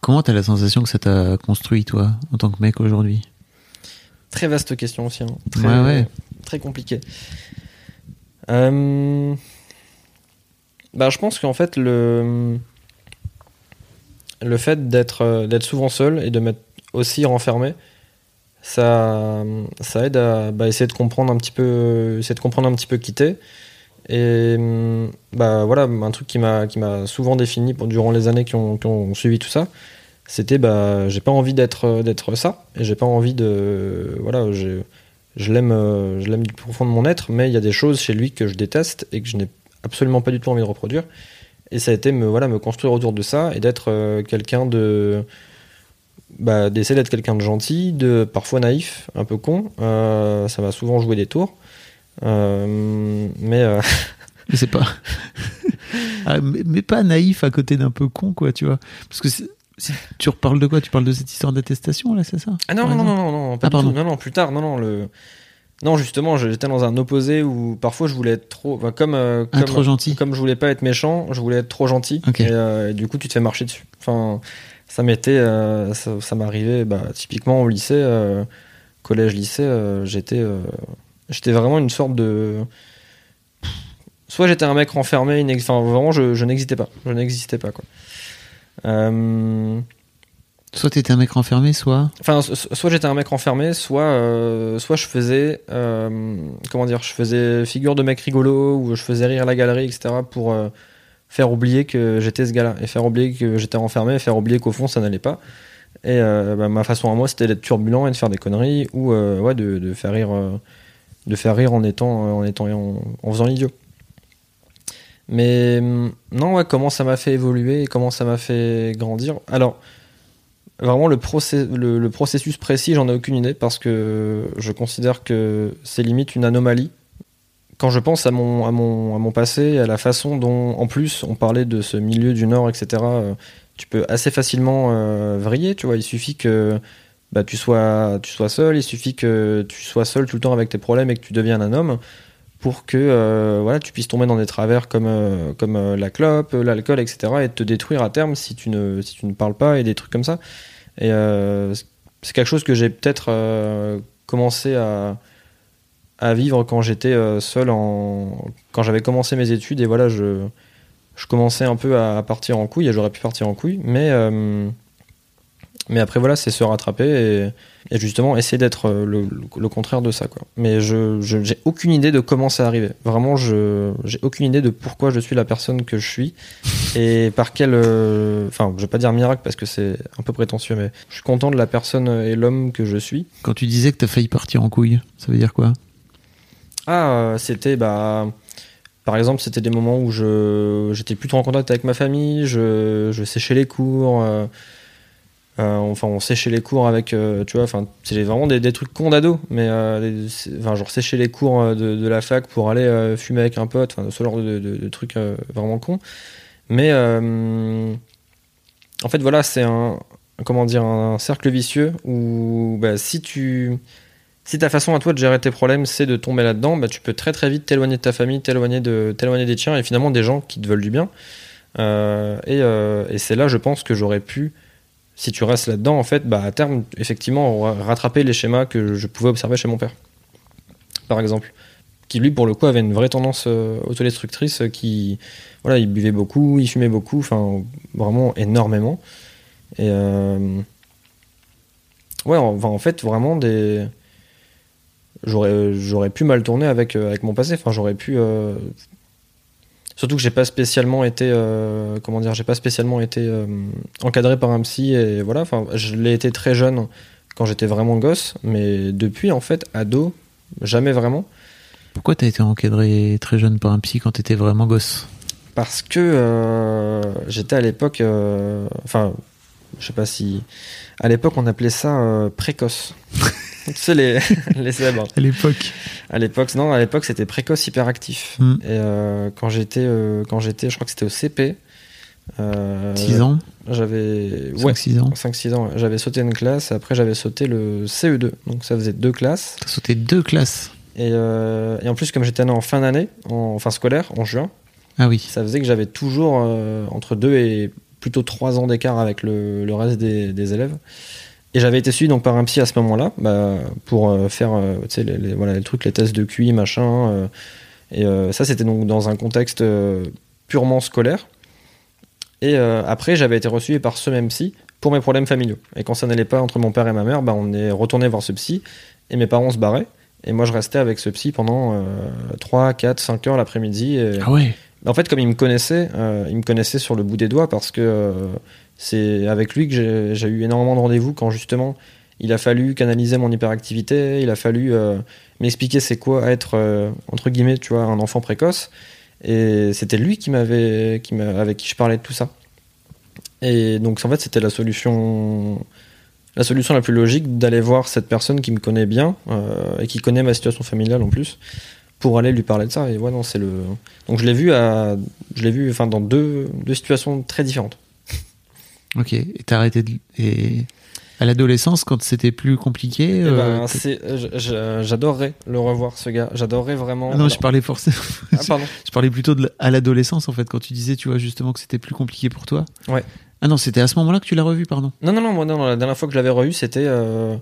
Comment t'as la sensation que ça t'a construit, toi, en tant que mec aujourd'hui? Très vaste question aussi. hein. Très, Ouais, ouais. très compliqué. Euh, Bah, je pense qu'en fait, le, le fait d'être d'être souvent seul et de m'être aussi renfermé, ça, ça aide à bah, essayer de comprendre un petit peu, essayer de comprendre un petit peu qui t'es. Et hum, bah voilà, un truc qui m'a souvent défini pour- durant les années qui ont, qui ont suivi tout ça, c'était bah j'ai pas envie d'être d'être ça et j'ai pas envie de voilà je l'aime euh, je l'aime du profond de mon être, mais il y a des choses chez lui que je déteste et que je n'ai absolument pas du tout envie de reproduire. Et ça a été me voilà me construire autour de ça et d'être euh, quelqu'un de bah, d'essayer d'être quelqu'un de gentil, de parfois naïf, un peu con. Euh, ça m'a souvent joué des tours. Euh, mais euh, Mais c'est pas. Ah, mais, mais pas naïf à côté d'un peu con, quoi, tu vois. Parce que si tu reparles de quoi? Tu parles de cette histoire d'attestation, là, c'est ça? Ah non, non, non, non, non, pas Ah, pardon. tout. Non, non, plus tard, non, non, le... Non, justement, j'étais dans un opposé où parfois je voulais être trop... enfin, comme, euh, Ah, comme, trop gentil. Comme je voulais pas être méchant, je voulais être trop gentil. Ok. Et, euh, et du coup, tu te fais marcher dessus. Enfin, ça m'était... euh, ça, ça m'arrivait, bah, typiquement au lycée, collège-lycée, j'étais... j'étais vraiment une sorte de... Soit j'étais un mec renfermé, inex- enfin vraiment je, je n'existais pas. Je n'existais pas, quoi. Euh... Soit t'étais un mec renfermé, soit. Enfin, so- so- soit j'étais un mec renfermé, soit, euh, soit je faisais, euh, comment dire, je faisais figure de mec rigolo ou je faisais rire la galerie, etc. pour euh, faire oublier que j'étais ce gars-là et faire oublier que j'étais renfermé et faire oublier qu'au fond ça n'allait pas. Et bah, ma façon à moi, c'était d'être turbulent et de faire des conneries ou ouais, de, de faire rire, de faire rire en étant, en étant, en, faisant l'idiot. Mais hum, non, comment ça m'a fait évoluer et comment ça m'a fait grandir. Alors, Vraiment, le, le, le processus précis, j'en ai aucune idée parce que je considère que c'est limite une anomalie. Quand je pense à mon, à mon, à mon passé, à la façon dont, en plus, on parlait de ce milieu du Nord, etc., euh, tu peux assez facilement euh, vriller, tu vois. Il suffit que bah, tu, sois, tu sois seul, il suffit que tu sois seul tout le temps avec tes problèmes et que tu deviennes un homme pour que euh, voilà, tu puisses tomber dans des travers comme, euh, comme euh, la clope, l'alcool, etc. et te détruire à terme si tu, ne, si tu ne parles pas et des trucs comme ça. Et c'est quelque chose que j'ai peut-être commencé à, à vivre quand j'étais seul, en, quand j'avais commencé mes études. Et voilà, je, je commençais un peu à partir en couille, et j'aurais pu partir en couille. Mais, mais après, voilà, c'est se rattraper et, et justement essayer d'être euh, le, le contraire de ça. Quoi. Mais je j'ai aucune idée de comment c'est arrivé. Vraiment, je j'ai aucune idée de pourquoi je suis la personne que je suis et par quel. euh, Enfin, je vais pas dire miracle parce que c'est un peu prétentieux, mais je suis content de la personne et l'homme que je suis. Quand tu disais que t'as failli partir en couille, ça veut dire quoi? Ah, c'était bah. Par exemple, c'était des moments où je j'étais plus trop en contact avec ma famille, je, je séchais les cours. euh, enfin, on séchait les cours avec, euh, tu vois, enfin, c'est vraiment des, trucs cons d'ado, mais euh, enfin, genre sécher les cours euh, de, la fac pour aller euh, fumer avec un pote, enfin, ce genre de, de- trucs euh, vraiment cons. Mais euh, en fait, voilà, c'est un, comment dire, un cercle vicieux où bah, si tu si ta façon à toi de gérer tes problèmes, c'est de tomber là-dedans, bah, tu peux très très vite t'éloigner de ta famille, t'éloigner de, t'éloigner des tiens, et finalement des gens qui te veulent du bien. Euh, et euh, et c'est là, je pense, que j'aurais pu, si tu restes là-dedans, en fait, bah, à terme, effectivement, ra- rattraper les schémas que je pouvais observer chez mon père, par exemple. Qui, lui, pour le coup, avait une vraie tendance euh, autodestructrice, euh, qui, voilà, il buvait beaucoup, il fumait beaucoup, enfin, vraiment énormément. Et, euh, ouais, enfin, en fait, vraiment des j'aurais j'aurais pu mal tourner avec avec mon passé enfin j'aurais pu surtout que j'ai pas spécialement été euh, comment dire j'ai pas spécialement été euh, encadré par un psy et voilà. Enfin je l'ai été très jeune quand j'étais vraiment gosse mais depuis en fait ado jamais vraiment. Pourquoi t'as été encadré très jeune par un psy quand t'étais vraiment gosse? Parce que euh, j'étais à l'époque enfin je sais pas si à l'époque on appelait ça euh, précoce tu sais les les zèbres À l'époque. À l'époque, non, à l'époque c'était précoce hyperactif. Hmm. Et euh, quand j'étais, euh, quand j'étais, je crois que c'était au CP. Euh, 6 ans J'avais, ouais, 5-6 ans 5-6 ans. J'avais sauté une classe. Après, j'avais sauté le CE2. Donc ça faisait deux classes. T'as sauté deux classes Et, et en plus, comme j'étais en fin d'année, en fin scolaire, en juin, Ah oui. ça faisait que j'avais toujours entre deux et plutôt trois ans d'écart avec le, reste des, élèves. Et j'avais été suivi donc par un psy à ce moment-là bah, pour euh, faire euh, les, voilà, les trucs, les tests de QI, machin. euh, et ça, c'était donc dans un contexte purement scolaire. Et après, j'avais été reçu par ce même psy pour mes problèmes familiaux. Et quand ça n'allait pas entre mon père et ma mère, bah, on est retourné voir ce psy et mes parents se barraient. Et moi, je restais avec ce psy pendant euh, 3, 4, 5 heures l'après-midi. Ah ouais. En fait, comme il me connaissait, euh, il me connaissait sur le bout des doigts parce que euh, c'est avec lui que j'ai- eu énormément de rendez-vous quand justement il a fallu canaliser mon hyperactivité, il a fallu euh, m'expliquer c'est quoi être entre guillemets, tu vois, un enfant précoce. Et c'était lui qui m'avait, qui avec qui je parlais de tout ça. Et donc en fait, c'était la solution, la solution la plus logique d'aller voir cette personne qui me connaît bien et qui connaît ma situation familiale en plus pour aller lui parler de ça. Et ouais, non, c'est le. Donc je l'ai vu à, je l'ai vu, enfin dans deux, deux situations très différentes. Ok. Et t'as arrêté de... Et à l'adolescence, quand c'était plus compliqué Eh euh, ben, je- j'adorerais le revoir ce gars. J'adorerais vraiment. Ah non, je parlais forcément. Ah, pardon. Je parlais plutôt de à l'adolescence en fait, quand tu disais, tu vois, justement que c'était plus compliqué pour toi. Ouais. Ah non, c'était à ce moment-là que tu l'as revu, pardon. Non, non, non, moi, non, la dernière fois que je l'avais revu, c'était. euh,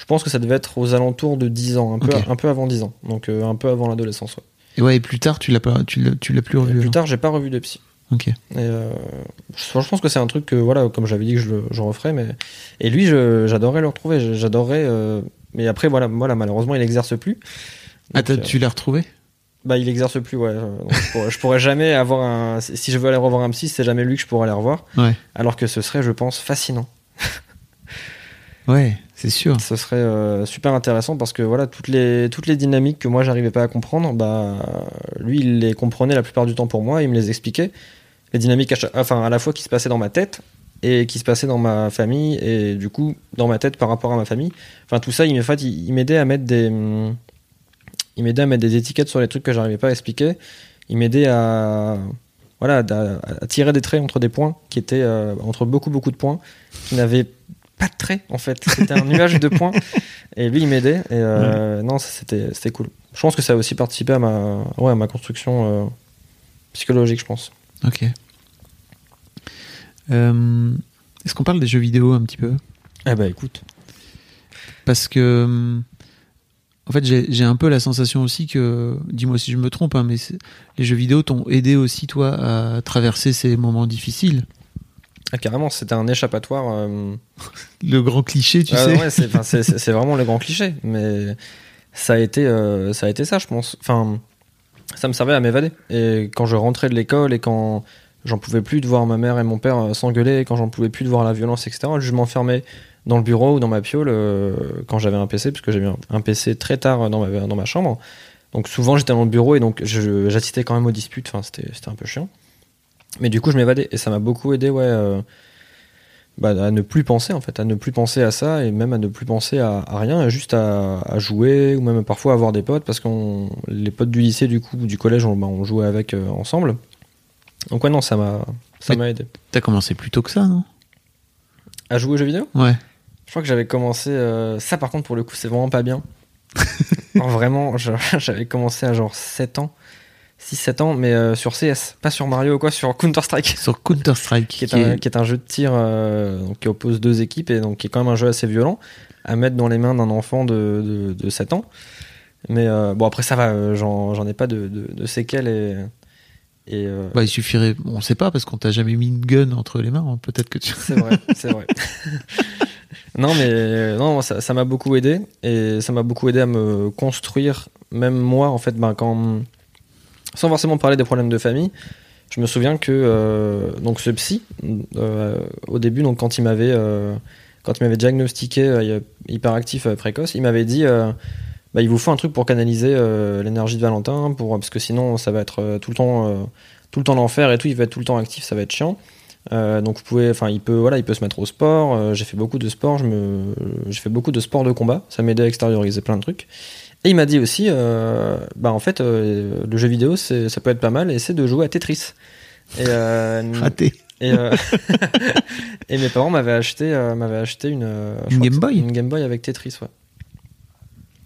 je pense que ça devait être aux alentours de 10 ans, un peu, un peu avant 10 ans. Donc euh, un peu avant l'adolescence. Ouais. Et ouais, et plus tard, tu l'as pas, tu l'as, tu l'as plus Et revu. plus alors. tard, j'ai pas revu de psy. Ok. Et euh, je, je pense que c'est un truc que, voilà, comme j'avais dit que je, je referais. Mais... Et lui, j'adorerais le retrouver. J'adorerais. euh, Mais après, voilà, voilà, malheureusement, il exerce plus. Ah, Donc, euh, tu l'as retrouvé? Bah, il exerce plus, ouais. Euh, donc, je, pourrais, je pourrais jamais avoir un. Si je veux aller revoir un psy, c'est jamais lui que je pourrais aller revoir. Ouais. Alors que ce serait, je pense, fascinant. Ouais, c'est sûr. Ce serait euh, super intéressant parce que voilà, toutes les, toutes les dynamiques que moi j'arrivais pas à comprendre, bah, lui il les comprenait la plupart du temps pour moi, il me les expliquait. Les dynamiques à, enfin, à la fois qui se passaient dans ma tête et qui se passaient dans ma famille et du coup dans ma tête par rapport à ma famille. Enfin tout ça, il, fait, il, il m'aidait à mettre des. Il m'aidait à mettre des étiquettes sur les trucs que j'arrivais pas à expliquer. Il m'aidait à, voilà, à tirer des traits entre des points qui étaient euh, entre beaucoup beaucoup de points qui n'avaient pas de traits en fait. C'était un nuage de points et lui il m'aidait et euh, non, c'était c'était cool. Je pense que ça a aussi participé à ma ouais à ma construction euh, psychologique, je pense. Ok. Euh, Est-ce qu'on parle des jeux vidéo un petit peu? Eh ben écoute, Parce que, en fait, j'ai j'ai un peu la sensation aussi que, dis-moi si je me trompe, hein, mais les jeux vidéo t'ont aidé aussi, toi, à traverser ces moments difficiles. Ah, carrément, c'était un échappatoire. euh, Le grand cliché, tu Ah, sais. ouais, c'est, vraiment le grand cliché, mais ça a été, euh, ça a été ça, je pense. Enfin, ça me servait à m'évader. Et quand je rentrais de l'école et quand j'en pouvais plus de voir ma mère et mon père euh, s'engueuler, quand j'en pouvais plus de voir la violence, etc., je m'enfermais dans le bureau ou dans ma piole euh, quand j'avais un PC, parce que j'ai eu un, PC très tard dans ma, dans ma chambre. Donc souvent j'étais dans le bureau et donc j'assistais quand même aux disputes. Enfin, c'était un peu chiant. Mais du coup, je m'évadais et ça m'a beaucoup aidé, ouais. euh, bah, à ne plus penser en fait, à ne plus penser à ça et même à ne plus penser à, à rien, juste à, à jouer ou même parfois avoir des potes parce qu'on les potes du lycée du coup ou du collège on, bah, on jouait avec euh, ensemble. Donc ouais non ça m'a ça m'a aidé. T'as commencé plus tôt que ça, non? À jouer aux jeux vidéo? Ouais. Je crois que j'avais commencé euh, ça par contre pour le coup c'est vraiment pas bien. Vraiment j'avais commencé à genre 7 ans, 6-7 ans mais euh, sur CS, pas sur Mario ou quoi, sur Counter Strike. Sur Counter-Strike, qui est, un, qui est un jeu de tir euh, donc, qui oppose deux équipes et donc qui est quand même un jeu assez violent à mettre dans les mains d'un enfant de, de, de 7 ans. Mais euh, bon, après ça va, j'en ai pas de, de, séquelles et. et euh, Bah, il suffirait, on sait pas, parce qu'on t'a jamais mis une gun entre les mains, hein. peut-être que tu... c'est vrai, c'est vrai. non, mais non, ça ça m'a beaucoup aidé et ça m'a beaucoup aidé à me construire, même moi, en fait, ben, quand. Sans forcément parler des problèmes de famille, je me souviens que euh, donc ce psy, euh, au début, donc quand il m'avait euh, diagnostiqué hyperactif précoce, il m'avait dit bah, il vous faut un truc pour canaliser l'énergie de Valentin, pour, parce que sinon ça va être tout le temps tout le temps l'enfer et tout, il va être tout le temps actif, ça va être chiant. Donc vous pouvez, enfin il peut, voilà, il peut se mettre au sport. j'ai fait beaucoup de sport, je me, j'ai fait beaucoup de sport de combat, ça m'aidait à extérioriser plein de trucs. Et il m'a dit aussi, euh, bah en fait, euh, le jeu vidéo, ça peut être pas mal, c'est de jouer à Tetris. Et, euh, Raté. et, euh, et mes parents m'avaient acheté, euh, m'avaient acheté une, euh, Game Boy Une Game Boy avec Tetris, ouais.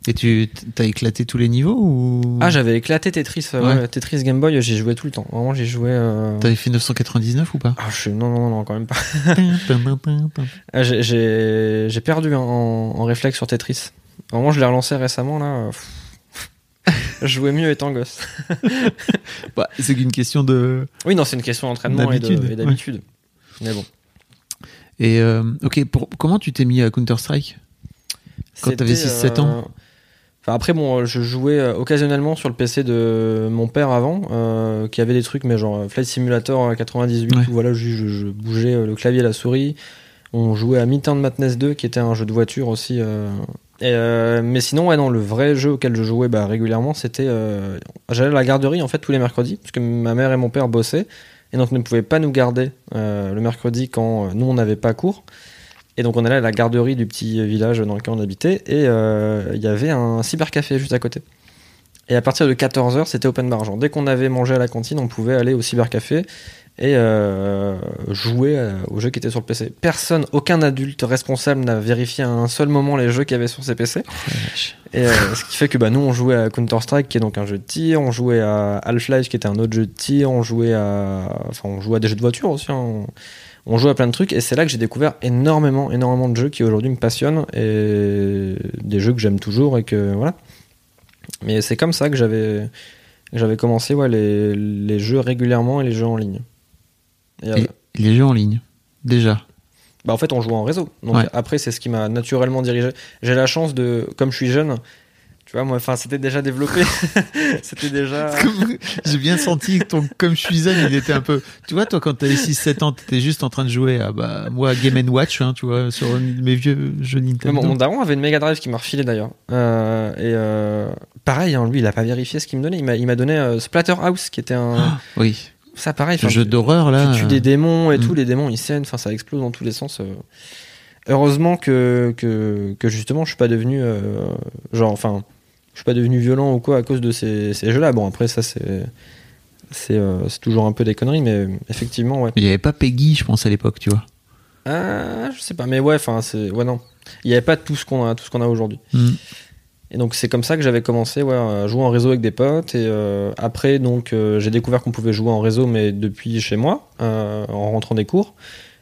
Et tu t'as éclaté tous les niveaux ou? Ah, j'avais éclaté Tetris, Ouais. ouais, Tetris Game Boy, j'y jouais tout le temps. Vraiment, j'y jouais. T'avais fait 999 ou pas? Ah, je... Non, non, non, quand même pas. Ah, j'ai- perdu en, en réflexe sur Tetris. Vraiment, je l'ai relancé récemment, là. je jouais mieux étant gosse. Bah, c'est qu'une question de. Oui, non, c'est une question d'entraînement et de- D'habitude. Mais bon. Et euh, ok, pour, comment tu t'es mis à Counter Strike Quand t'avais C'était, 6-7 ans euh, Enfin, après, bon, je jouais euh, occasionnellement sur le PC de mon père avant, euh, qui avait des trucs, mais genre Flight Simulator euh, 98, Ouais. où voilà, je, je- je bougeais le clavier et la souris. On jouait à Midtown Madness 2, qui était un jeu de voiture aussi. euh, euh, mais sinon, ouais, le vrai jeu auquel je jouais bah, régulièrement, c'était. euh, J'allais à la garderie en fait tous les mercredis, parce que ma mère et mon père bossaient, et donc ne pouvaient pas nous garder euh, le mercredi quand nous on n'avait pas cours. Et donc on allait à la garderie du petit village dans lequel on habitait, et il y avait un cybercafé juste à côté. Et à partir de 14h, c'était open bar. Genre, dès qu'on avait mangé à la cantine, on pouvait aller au cybercafé et euh, jouer euh, aux jeux qui étaient sur le PC. Personne, aucun adulte responsable n'a vérifié à un seul moment les jeux qu'il y avait sur ces PC. Et euh, ce qui fait que bah, nous, on jouait à Counter-Strike, qui est donc un jeu de tir, on jouait à Half-Life, qui était un autre jeu de tir, on jouait à, enfin, on jouait à des jeux de voiture aussi. hein. On, on jouait à plein de trucs, et c'est là que j'ai découvert énormément, énormément de jeux qui aujourd'hui me passionnent et des jeux que j'aime toujours et que voilà. Mais c'est comme ça que j'avais, j'avais commencé ouais, les, les jeux régulièrement et les jeux en ligne. Et, euh, Et les jeux en ligne, déjà. bah en fait, on jouait en réseau. Donc Ouais. après, c'est ce qui m'a naturellement dirigé. J'ai la chance de, comme je suis jeune, tu vois, moi, enfin, c'était déjà développé. c'était déjà. J'ai bien senti que ton comme je suis zen, il était un peu. Tu vois, toi, quand t'avais 6-7 ans, t'étais juste en train de jouer à bah, moi, Game Watch, hein, tu vois, sur mes vieux jeux Nintendo. Mon, mon daron avait une Mega Drive qui m'a refilé d'ailleurs. Euh, et euh, pareil, hein, lui, il a pas vérifié ce qu'il me donnait. Il m'a, il m'a donné euh, Splatterhouse, qui était un. Ah, oui, ça, pareil. enfin, jeu d'horreur, là. tu tues euh, des démons et tout, les démons ils saignent, enfin ça explose dans tous les sens. euh. Heureusement que, que, que justement je suis pas devenu euh, genre enfin je suis pas devenu violent ou quoi à cause de ces, ces jeux-là. Bon après ça c'est c'est euh, toujours un peu des conneries, mais effectivement, ouais. Il n'y avait pas Peggy, je pense, à l'époque, tu vois. Ah, je sais pas, mais ouais, enfin, c'est. Ouais, non. Il n'y avait pas tout ce qu'on a, tout ce qu'on a aujourd'hui. Mm. Et donc, c'est comme ça que j'avais commencé ouais, à jouer en réseau avec des potes. Et euh, après, donc, euh, j'ai découvert qu'on pouvait jouer en réseau, mais depuis chez moi, euh, en rentrant des cours.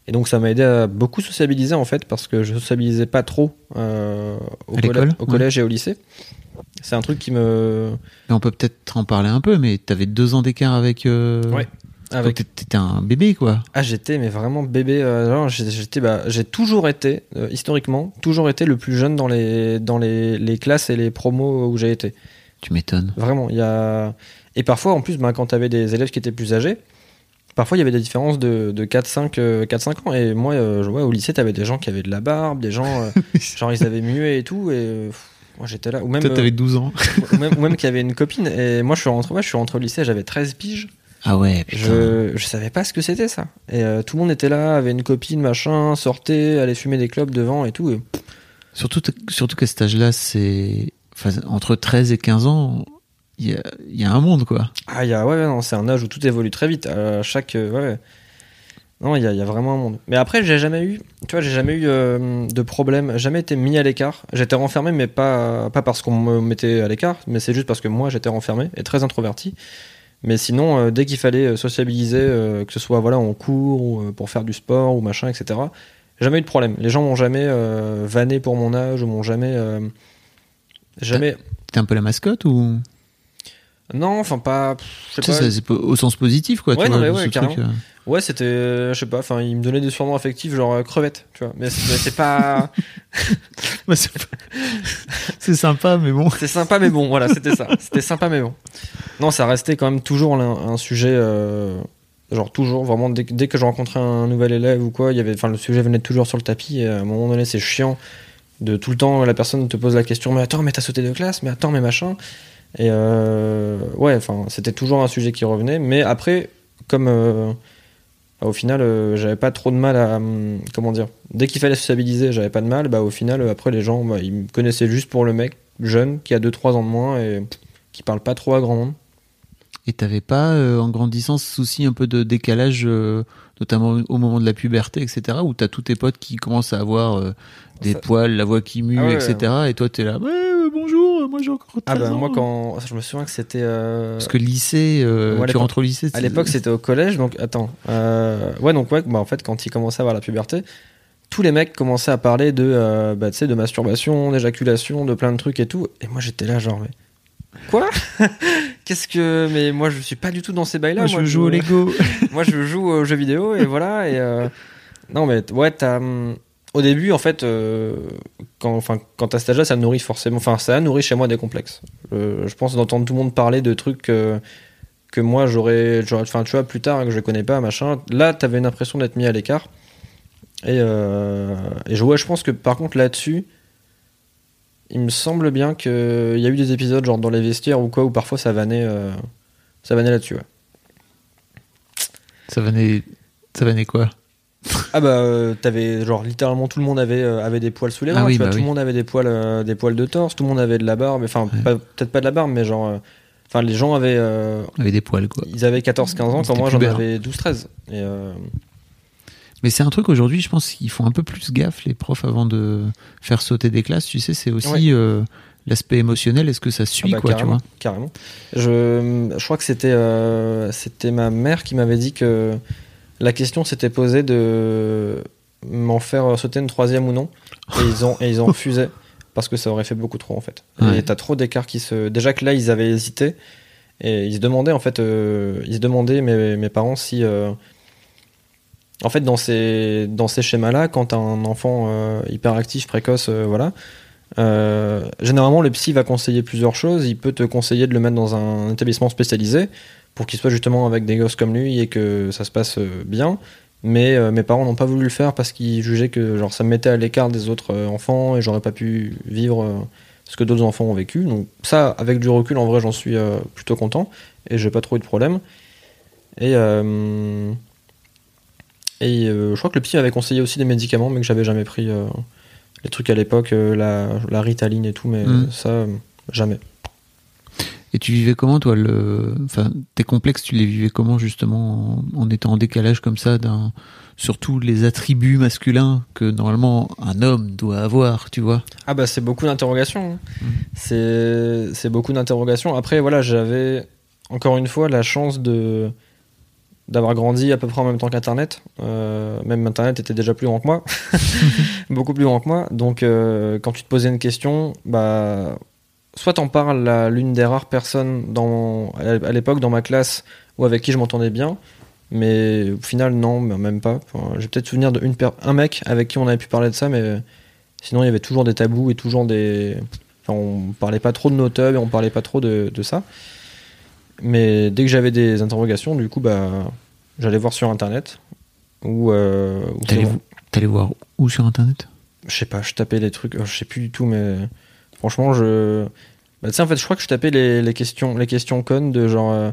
Et donc, ça m'a aidé à beaucoup sociabiliser, en fait, parce que je sociabilisais pas trop euh, au, À collè- l'école, au collège et au lycée. C'est un truc qui me. Mais on peut peut-être en parler un peu, mais t'avais deux ans d'écart avec. euh, Ouais. Avec t'étais un bébé, quoi. Ah, j'étais, mais vraiment bébé. euh, j'étais, bah, j'ai toujours été, euh, historiquement, toujours été le plus jeune dans les, dans les, les classes et les promos où j'ai été. Tu m'étonnes. Vraiment, il y a. Et parfois, en plus, bah, quand tu avais des élèves qui étaient plus âgés, parfois il y avait des différences de, de 4-5 euh, 4-5 ans. Et moi, euh, vois, au lycée, tu avais des gens qui avaient de la barbe, des gens, genre ils avaient muet et tout. Et moi, j'étais là. Ou même, Toi, t'avais 12 ans. ou même, ou même qu'il y avait une copine. Et moi, je suis rentré, ouais, je suis rentré au lycée, j'avais 13 piges. Ah ouais, putain. Je, je savais pas ce que c'était ça. Et euh, tout le monde était là, avait une copine, machin, sortait, allait fumer des clopes devant et tout. et- Surtout, surtout qu'à cet âge-là, c'est. Enfin, entre 13 et 15 ans, il y a, il y a un monde, quoi. Ah, il y a, ouais, non, c'est un âge où tout évolue très vite. À chaque, euh, ouais. Non, il y y a vraiment un monde. Mais après, j'ai jamais eu, tu vois, j'ai jamais eu euh, de problème, jamais été mis à l'écart. J'étais renfermé, mais pas, pas parce qu'on me mettait à l'écart, mais c'est juste parce que moi, j'étais renfermé et très introverti. Mais sinon, euh, dès qu'il fallait euh, sociabiliser, euh, que ce soit voilà en cours ou pour faire du sport ou machin, etc. Jamais eu de problème. Les gens m'ont jamais vanné pour mon âge ou m'ont jamais, jamais. T'es un peu la mascotte ou? Non, enfin pas. Je sais pas. ça, c'est pas- au sens positif, quoi. Ouais, tu non, vois, mais ouais, carrément. truc, euh. Ouais, c'était, euh, je sais pas, enfin, il me donnait des surnoms affectifs genre euh, crevette, tu vois. Mais c'est pas, Bah, c'est pas- sympa, mais bon. c'est sympa mais bon, voilà, c'était ça. C'était sympa mais bon. Non, ça restait quand même toujours un, un sujet, euh, genre toujours, vraiment, dès, que- dès que je rencontrais un nouvel élève ou quoi, il y avait, enfin, le sujet venait toujours sur le tapis et à un moment donné, c'est chiant de tout le temps, la personne te pose la question, mais attends, mais t'as sauté de classe, mais attends, mais machin. Et euh, ouais, enfin, c'était toujours un sujet qui revenait, mais après, comme euh, au final, euh, j'avais pas trop de mal à. hum, comment dire Dès qu'il fallait sociabiliser, j'avais pas de mal. Bah, au final, après, les gens, bah, ils me connaissaient juste pour le mec jeune qui a 2-3 ans de moins et qui parle pas trop à grand monde. Et t'avais pas, en grandissant, ce souci un peu de décalage, notamment au moment de la puberté, etc., où t'as tous tes potes qui commencent à avoir euh, des Ça- poils, la voix qui mue, Ah ouais, etc., et toi t'es là, ouais, euh, bonjour, euh, moi j'ai encore 13 Ah, bah, ans. moi, quand. Je me souviens que c'était. euh, Parce que lycée, euh, tu l'époque- rentres au lycée. À l'époque, c'était au collège, donc attends. Ouais, donc ouais, bah, en fait, quand il commençait à avoir la puberté, tous les mecs commençaient à parler de, bah, de masturbation, d'éjaculation, de plein de trucs et tout. Et moi, j'étais là, genre, mais quoi Qu'est-ce que Mais moi, je suis pas du tout dans ces bails-là. Moi, je joue au Lego. moi, je joue aux jeux vidéo et voilà. Et euh, non, mais ouais, t'as. hum, Au début, en fait, euh, quand, enfin, quand t'as cet âge-là, ça nourrit forcément. Enfin, ça a nourri chez moi des complexes. Euh, je pense d'entendre tout le monde parler de trucs euh, que moi j'aurais. j'aurais- Enfin, tu vois, plus tard, que je connais pas, machin. Là, t'avais une impression d'être mis à l'écart. Et, et je, ouais, je pense que par contre, là-dessus, il me semble bien qu'il y a eu des épisodes, genre dans les vestiaires ou quoi, où parfois ça vannait, euh, ça vannait là-dessus. ouais. Ça venait, ça venait quoi? Ah bah euh, t'avais genre littéralement tout le monde avait euh, avait des poils sous les Ah bras, oui, tu vois, bah tout oui. le monde avait des poils euh, des poils de torse, tout le monde avait de la barbe, enfin Ouais. peut-être pas de la barbe mais genre enfin les gens avaient euh, Avec des poils, quoi. ils avaient 14 15 ans quand moi j'en avais 12 13 et euh, Mais c'est un truc aujourd'hui, je pense qu'ils font un peu plus gaffe, les profs, avant de faire sauter des classes. Tu sais, c'est aussi Ouais. euh, l'aspect émotionnel. Est-ce que ça suit, ah bah, quoi, tu carrément, vois? carrément. Je je crois que c'était euh, c'était ma mère qui m'avait dit que la question s'était posée de m'en faire sauter une troisième ou non et ils ont et ils ont refusé parce que ça aurait fait beaucoup trop en fait. Ouais. Et t'as trop d'écart qui se. Déjà que là, ils avaient hésité et ils se demandaient en fait, euh, ils se demandaient mes, mes parents si. En fait, dans ces schémas-là, quand t'as un enfant euh, hyperactif, précoce, euh, voilà. euh, généralement, le psy va conseiller plusieurs choses. Il peut te conseiller de le mettre dans un établissement spécialisé pour qu'il soit justement avec des gosses comme lui et que ça se passe bien. Mais mes parents n'ont pas voulu le faire parce qu'ils jugeaient que genre ça me mettait à l'écart des autres enfants et j'aurais pas pu vivre ce que d'autres enfants ont vécu. Donc ça, avec du recul, en vrai, j'en suis plutôt content et j'ai pas trop de problème. Et et euh, je crois que le psy avait conseillé aussi des médicaments, mais que j'avais jamais pris euh, les trucs à l'époque, euh, la, la Ritaline et tout, mais Mm. ça, jamais. Et tu vivais comment, toi, le, enfin, tes complexes, tu les vivais comment, justement, en, en étant en décalage comme ça d'un, surtout les attributs masculins que normalement un homme doit avoir, tu vois? Ah bah c'est beaucoup d'interrogations. hein. C'est c'est beaucoup d'interrogations. Après voilà, j'avais encore une fois la chance de d'avoir grandi à peu près en même temps qu'Internet. Euh, même Internet était déjà plus grand que moi, beaucoup plus grand que moi. Donc euh, quand tu te posais une question, bah soit t'en parles à l'une des rares personnes dans à l'époque dans ma classe ou avec qui je m'entendais bien. Mais au final, non, même pas. Enfin, J'ai peut-être souvenir d'un un mec avec qui on avait pu parler de ça, mais sinon il y avait toujours des tabous et toujours des. Enfin, on parlait pas trop de nos tubs et on parlait pas trop de, de ça. Mais dès que j'avais des interrogations, du coup, bah, j'allais voir sur internet. Ou. Euh, ou T'allais voir où sur Internet? Je sais pas, je tapais les trucs, je sais plus du tout, mais franchement, je. Bah, tu sais, en fait, je crois que je tapais les, les questions, les questions connes de genre. euh,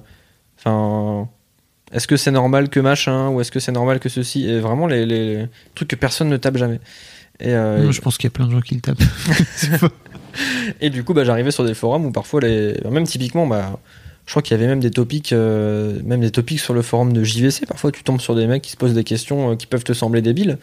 Enfin. est-ce que c'est normal que machin Ou est-ce que c'est normal que ceci? Et vraiment, les, les- les trucs que personne ne tape jamais. Et, euh, Je pense qu'il y a plein de gens qui le tapent. et du coup, bah, j'arrivais sur des forums où parfois, les... même typiquement, bah, je crois qu'il y avait même des topics, euh, même des topics sur le forum de JVC. Parfois, tu tombes sur des mecs qui se posent des questions euh, qui peuvent te sembler débiles,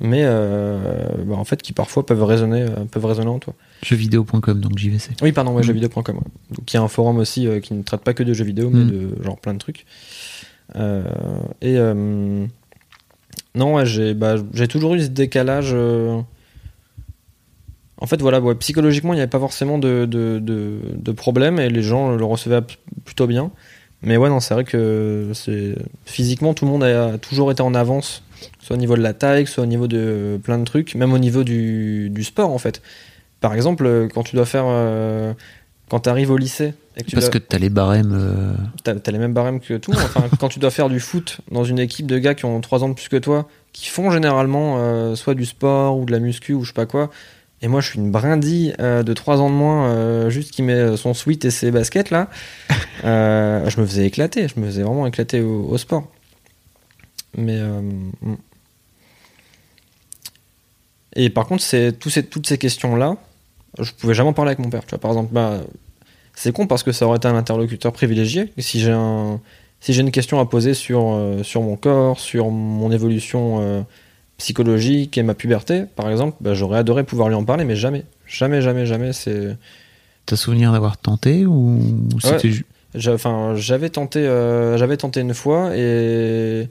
mais euh, bah, en fait, qui parfois peuvent résonner, peuvent résonner en toi. Jeuxvideo.com, donc JVC. Oui, pardon, ouais, Mm. jeuxvideo.com. ouais. Donc, il y a un forum aussi qui ne traite pas que de jeux vidéo, mais Mm. de genre plein de trucs. Et non, ouais, j'ai bah, j'ai toujours eu ce décalage. En fait, voilà, ouais, psychologiquement, il n'y avait pas forcément de, de, de, de problème et les gens le recevaient plutôt bien. Mais ouais, non, c'est vrai que c'est physiquement, tout le monde a toujours été en avance, soit au niveau de la taille, soit au niveau de plein de trucs, même au niveau du, du sport en fait. Par exemple, quand tu dois faire. euh, quand tu arrives au lycée et que tu Parce dois- que t'as les barèmes. euh, T'as t'as les mêmes barèmes que tout. Enfin, quand tu dois faire du foot dans une équipe de gars qui ont 3 ans de plus que toi, qui font généralement euh, soit du sport ou de la muscu ou je sais pas quoi. Et moi, je suis une brindille euh, de 3 ans de moins, euh, juste qui met son sweat et ses baskets là. Euh, je me faisais éclater. Je me faisais vraiment éclater au, au sport. Mais. euh, mm. et par contre, c'est tous ces, toutes ces questions-là, je pouvais jamais en parler avec mon père. Tu vois, par exemple, bah, c'est con parce que ça aurait été un interlocuteur privilégié. Si j'ai un, si j'ai une question à poser sur, sur mon corps, sur mon évolution psychologique et ma puberté, par exemple, bah, j'aurais adoré pouvoir lui en parler, mais jamais. Jamais, jamais, jamais. C'est, T'as souvenir d'avoir tenté ou ou c'était Ouais. Enfin, j'avais tenté, euh, j'avais tenté une fois et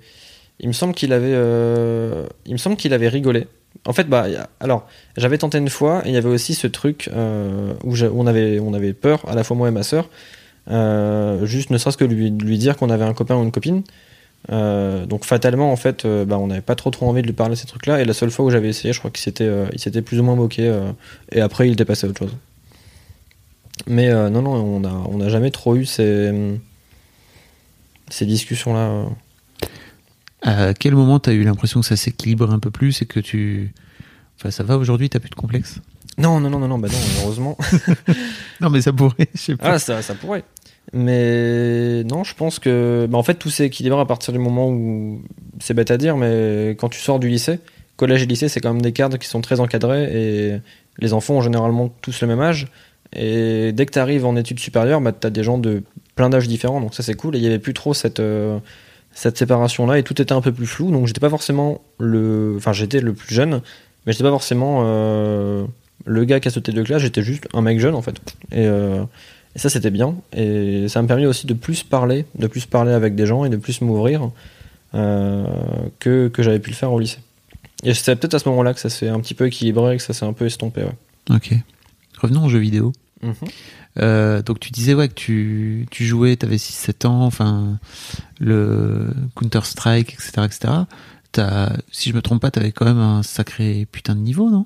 il me semble qu'il avait, euh, il me semble qu'il avait rigolé. En fait, bah, alors, j'avais tenté une fois et il y avait aussi ce truc euh, où, on avait, on avait peur, à la fois moi et ma sœur, juste ne serait-ce que lui, lui dire qu'on avait un copain ou une copine. Euh, donc fatalement, en fait, euh, bah, on n'avait pas trop trop envie de lui parler de ces trucs-là. Et la seule fois où j'avais essayé, je crois qu'il s'était, euh, il s'était plus ou moins moqué. et après, il était passé à autre chose. Mais non, non, on n'a on a jamais trop eu ces, ces discussions-là. À quel moment t'as eu l'impression que ça s'équilibre un peu plus et que tu. Enfin, ça va aujourd'hui, t'as plus de complexe? Non, non, non, non, non, bah non, heureusement. Non, mais ça pourrait, je sais pas. ah, ça, ça pourrait. Mais non, je pense que. Bah, en fait, tout s'est équilibré à partir du moment où. C'est bête à dire, mais quand tu sors du lycée, collège et lycée, c'est quand même des cadres qui sont très encadrés et les enfants ont généralement tous le même âge. Et dès que tu arrives en études supérieures, bah, tu as des gens de plein d'âges différents, donc ça c'est cool. Et il n'y avait plus trop cette, euh, cette séparation-là et tout était un peu plus flou. Donc j'étais pas forcément le. Enfin, j'étais le plus jeune, mais j'étais pas forcément euh, le gars qui a sauté de classe, j'étais juste un mec jeune en fait. Et, euh, et ça c'était bien. Et ça m'a permis aussi de plus parler, de plus parler avec des gens et de plus m'ouvrir euh, que, que j'avais pu le faire au lycée. Et c'est peut-être à ce moment-là que ça s'est un petit peu équilibré et que ça s'est un peu estompé. Ouais. Ok. Revenons aux jeux vidéo. Mhm. Euh, donc tu disais ouais que tu, tu jouais, t'avais 6-7 ans, enfin le Counter-Strike, etc. etc. T'as, si je me trompe pas, t'avais quand même un sacré putain de niveau, non?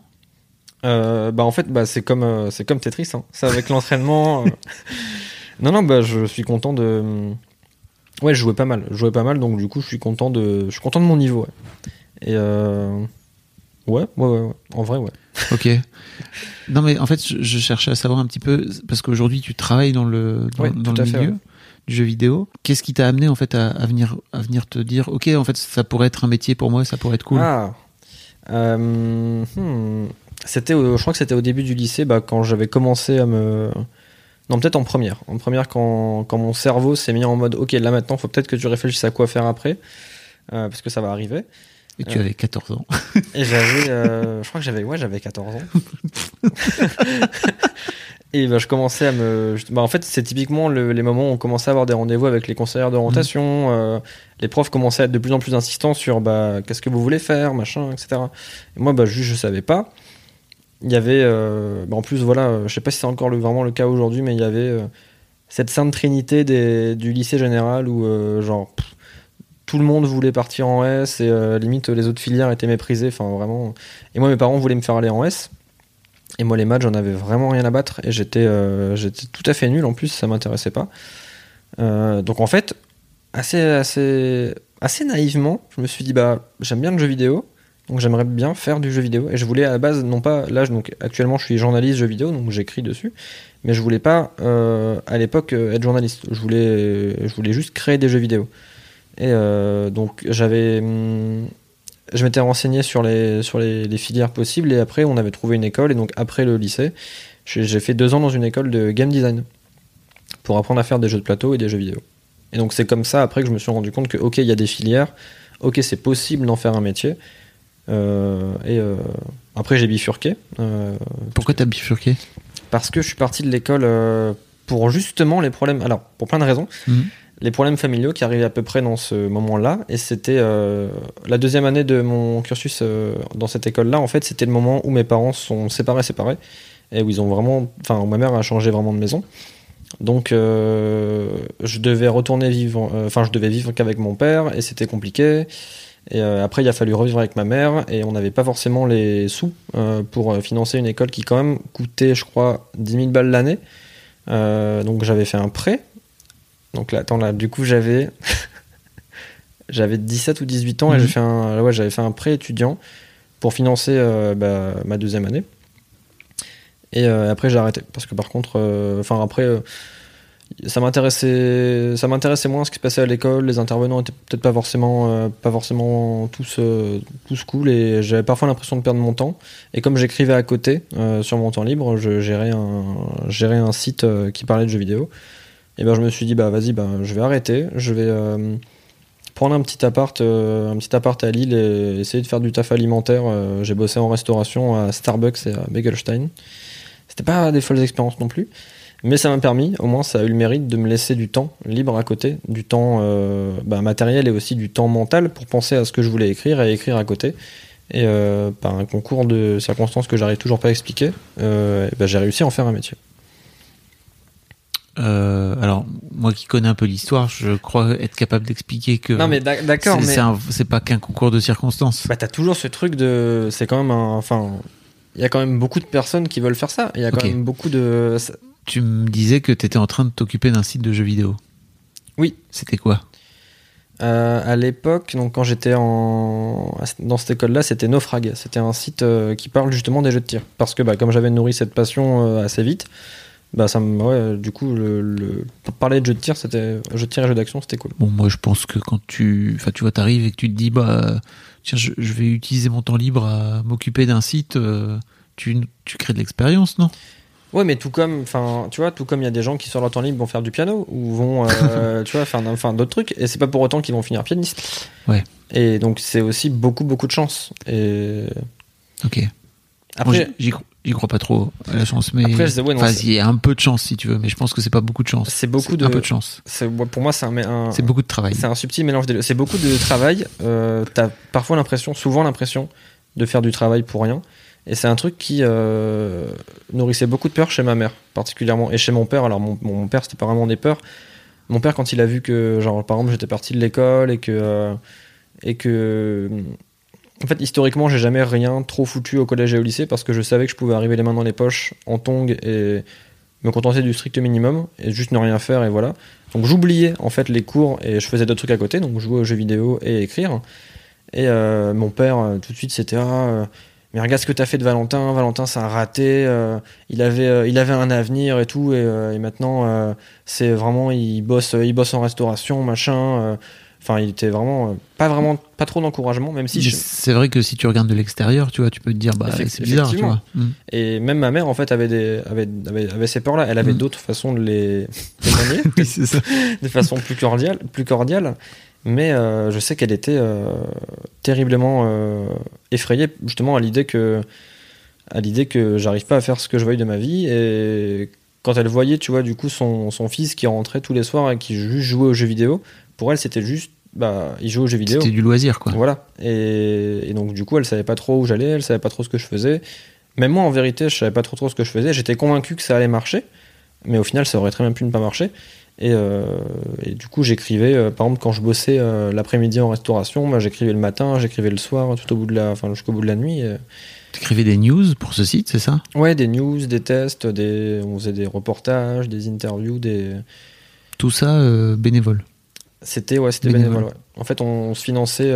Euh, bah en fait bah c'est comme euh, c'est comme Tetris hein. c'est avec l'entraînement euh. non non bah je suis content de ouais je jouais pas mal je jouais pas mal donc du coup je suis content de je suis content de mon niveau ouais. et euh... ouais, ouais ouais ouais en vrai ouais Ok. non mais en fait, je, je cherchais à savoir un petit peu parce qu'aujourd'hui tu travailles dans le dans, Ouais, dans le fait, milieu ouais. du jeu vidéo. Qu'est-ce qui t'a amené en fait à, à venir à venir te dire ok en fait ça pourrait être un métier pour moi, ça pourrait être cool? Ah. Euh, hmm. C'était, au- je crois que c'était au début du lycée, bah, quand j'avais commencé à me, Non, peut-être en première. En première, quand, quand mon cerveau s'est mis en mode Ok, là maintenant, faut peut-être que tu réfléchisses à quoi faire après, euh, parce que ça va arriver. Et tu Euh. avais 14 ans. Et j'avais, euh, je crois que j'avais, ouais, j'avais 14 ans. et bah, je commençais à me, bah, en fait, c'est typiquement le- les moments où on commençait à avoir des rendez-vous avec les conseillères d'orientation. euh, les profs commençaient à être de plus en plus insistants sur, bah, qu'est-ce que vous voulez faire, machin, etc. Et moi, bah, juste, je savais pas. Il y avait, euh, bah, en plus, voilà, euh, je sais pas si c'est encore vraiment le cas aujourd'hui, mais il y avait euh, cette sainte trinité des, du lycée général où, genre, tout le monde voulait partir en S et limite les autres filières étaient méprisées. Enfin, vraiment. Et moi, mes parents voulaient me faire aller en S. Et moi, les maths, j'en avais vraiment rien à battre. Et j'étais j'étais tout à fait nul en plus, ça m'intéressait pas. Donc en fait, assez, assez, assez naïvement, je me suis dit, bah, j'aime bien le jeu vidéo. Donc j'aimerais bien faire du jeu vidéo. Et je voulais à la base, non pas. Là, donc, actuellement, je suis journaliste jeu vidéo, donc j'écris dessus. Mais je voulais pas, euh, à l'époque, euh, être journaliste. Je voulais, je voulais juste créer des jeux vidéo. Et euh, donc j'avais, hum, je m'étais renseigné sur les sur les, filières possibles et après on avait trouvé une école et donc après le lycée, j'ai fait deux ans dans une école de game design pour apprendre à faire des jeux de plateau et des jeux vidéo. Et donc c'est comme ça après que je me suis rendu compte que ok il y a des filières, ok c'est possible d'en faire un métier. Euh, et euh, après j'ai bifurqué. euh, Pourquoi t'as bifurqué? Parce que je suis parti de l'école pour justement les problèmes. Alors, pour plein de raisons. Mhm. Les problèmes familiaux qui arrivaient à peu près dans ce moment-là. Et c'était euh, la deuxième année de mon cursus euh, dans cette école-là. En fait, c'était le moment où mes parents sont séparés, séparés. Et où ils ont vraiment. Enfin, ma mère a changé vraiment de maison. Donc, euh, je devais retourner vivre. Enfin, je devais vivre qu'avec mon père. Et c'était compliqué. Et euh, après, il a fallu revivre avec ma mère et on n'avait pas forcément les sous euh, pour euh, financer une école qui, quand même, coûtait, je crois, 10 000 balles l'année. Euh, donc, j'avais fait un prêt. Donc, là, attends, là, du coup, j'avais. j'avais 17 ou 18 ans et Mhm. j'ai fait un, ouais, j'avais fait un prêt étudiant pour financer bah, ma deuxième année. Et après, j'ai arrêté. Parce que, par contre, enfin, après. Ça m'intéressait ça m'intéressait moins ce qui se passait à l'école. Les intervenants étaient peut-être pas forcément euh, pas forcément tous euh, tous cool et j'avais parfois l'impression de perdre mon temps. Et comme j'écrivais à côté euh, sur mon temps libre je gérais un gérais un site euh, qui parlait de jeux vidéo. Et ben je me suis dit bah vas-y bah je vais arrêter. Je vais prendre un petit appart un petit appart à Lille et essayer de faire du taf alimentaire. J'ai bossé en restauration à Starbucks et à Begelstein. C'était pas des folles expériences non plus mais ça m'a permis, au moins ça a eu le mérite de me laisser du temps libre à côté, du temps euh, bah, matériel et aussi du temps mental pour penser à ce que je voulais écrire et écrire à côté. Et euh, par un concours de circonstances que j'arrive toujours pas à expliquer, euh, bah, j'ai réussi à en faire un métier. Euh, alors, moi qui connais un peu l'histoire, je crois être capable d'expliquer que non mais d'ac- d'accord, mais c'est pas qu'un concours de circonstances. bah, t'as toujours ce truc de... C'est quand même un... Enfin, il y a quand même beaucoup de personnes qui veulent faire ça. Il y a quand même beaucoup de... Tu me disais que tu étais en train de t'occuper d'un site de jeux vidéo. Oui. C'était quoi? Euh, à l'époque, donc quand j'étais en dans cette école-là, c'était Naufrag. C'était un site euh, qui parle justement des jeux de tir. Parce que bah, comme j'avais nourri cette passion euh, assez vite, bah ça me, ouais, du coup, le, le- parler de jeux de tir, c'était jeux de tir et jeux d'action, c'était cool. Bon, moi, je pense que quand tu, enfin, tu vois, t'arrives et que tu te dis, bah, tiens, je, je vais utiliser mon temps libre à m'occuper d'un site, tu, tu crées de l'expérience, non? Ouais, mais tout comme, enfin, tu vois, tout comme il y a des gens qui sur leur temps libre vont faire du piano ou vont, euh, tu vois, faire enfin d'autres trucs, et c'est pas pour autant qu'ils vont finir pianiste. Ouais. Et donc c'est aussi beaucoup beaucoup de chance. Et Ok. Après, j'y- j'y cro- j'y crois pas trop à la chance, mais Après, ouais, non, il y a un peu de chance si tu veux, mais je pense que c'est pas beaucoup de chance. c'est beaucoup de, un peu de chance. c'est- pour moi c'est un, un- C'est beaucoup de travail. C'est un subtil mélange des deux. C'est beaucoup de travail. Euh, T'as parfois l'impression, souvent l'impression, de faire du travail pour rien. Et c'est un truc qui euh, nourrissait beaucoup de peur chez ma mère, particulièrement. Et chez mon père. Alors, mon, père, c'était pas vraiment des peurs. Mon père, quand il a vu que, genre, par exemple, j'étais parti de l'école et que. euh, et que. En fait, historiquement, j'ai jamais rien trop foutu au collège et au lycée parce que je savais que je pouvais arriver les mains dans les poches en tongs et me contenter du strict minimum et juste ne rien faire et voilà. Donc j'oubliais en fait les cours et je faisais d'autres trucs à côté, donc jouer aux jeux vidéo et écrire. Et euh, mon père, tout de suite, c'était ah, mais regarde ce que t'as fait de Valentin. Valentin, c'est un raté. euh, il avait, euh, il avait un avenir et tout, et, euh, et maintenant, c'est vraiment, il bosse, il bosse en restauration, machin. Enfin, il était vraiment pas vraiment pas trop d'encouragement, même si je- C'est vrai que si tu regardes de l'extérieur, tu vois, tu peux te dire, bah, c'est bizarre, tu vois. Mm. et même ma mère en fait avait des avait avait, avait ces peurs là. Elle avait Mm. d'autres façons de les témoigner, Oui, c'est ça. de façon plus cordiale, plus cordiale. Mais euh, je sais qu'elle était euh, terriblement euh, effrayée justement à l'idée que à l'idée que j'arrive pas à faire ce que je veuille de ma vie. Et quand elle voyait tu vois du coup son, son fils qui rentrait tous les soirs et qui juste jouait aux jeux vidéo pour elle c'était juste bah il jouait aux jeux vidéo. C'était du loisir, quoi. voilà. Et, et donc du coup elle savait pas trop où j'allais elle savait pas trop ce que je faisais. Même moi en vérité je savais pas trop trop ce que je faisais. J'étais convaincu que ça allait marcher mais au final ça aurait très bien pu ne pas marcher et, euh, et du coup j'écrivais euh, par exemple quand je bossais euh, l'après-midi en restauration bah, j'écrivais le matin j'écrivais le soir tout au bout de la enfin jusqu'au bout de la nuit et- T'écrivais des news pour ce site, c'est ça? Ouais, des news, des tests, des... on faisait des reportages, des interviews, des. Tout ça bénévole? C'était ouais, c'était Bénévole. bénévole. ouais. En fait, on se finançait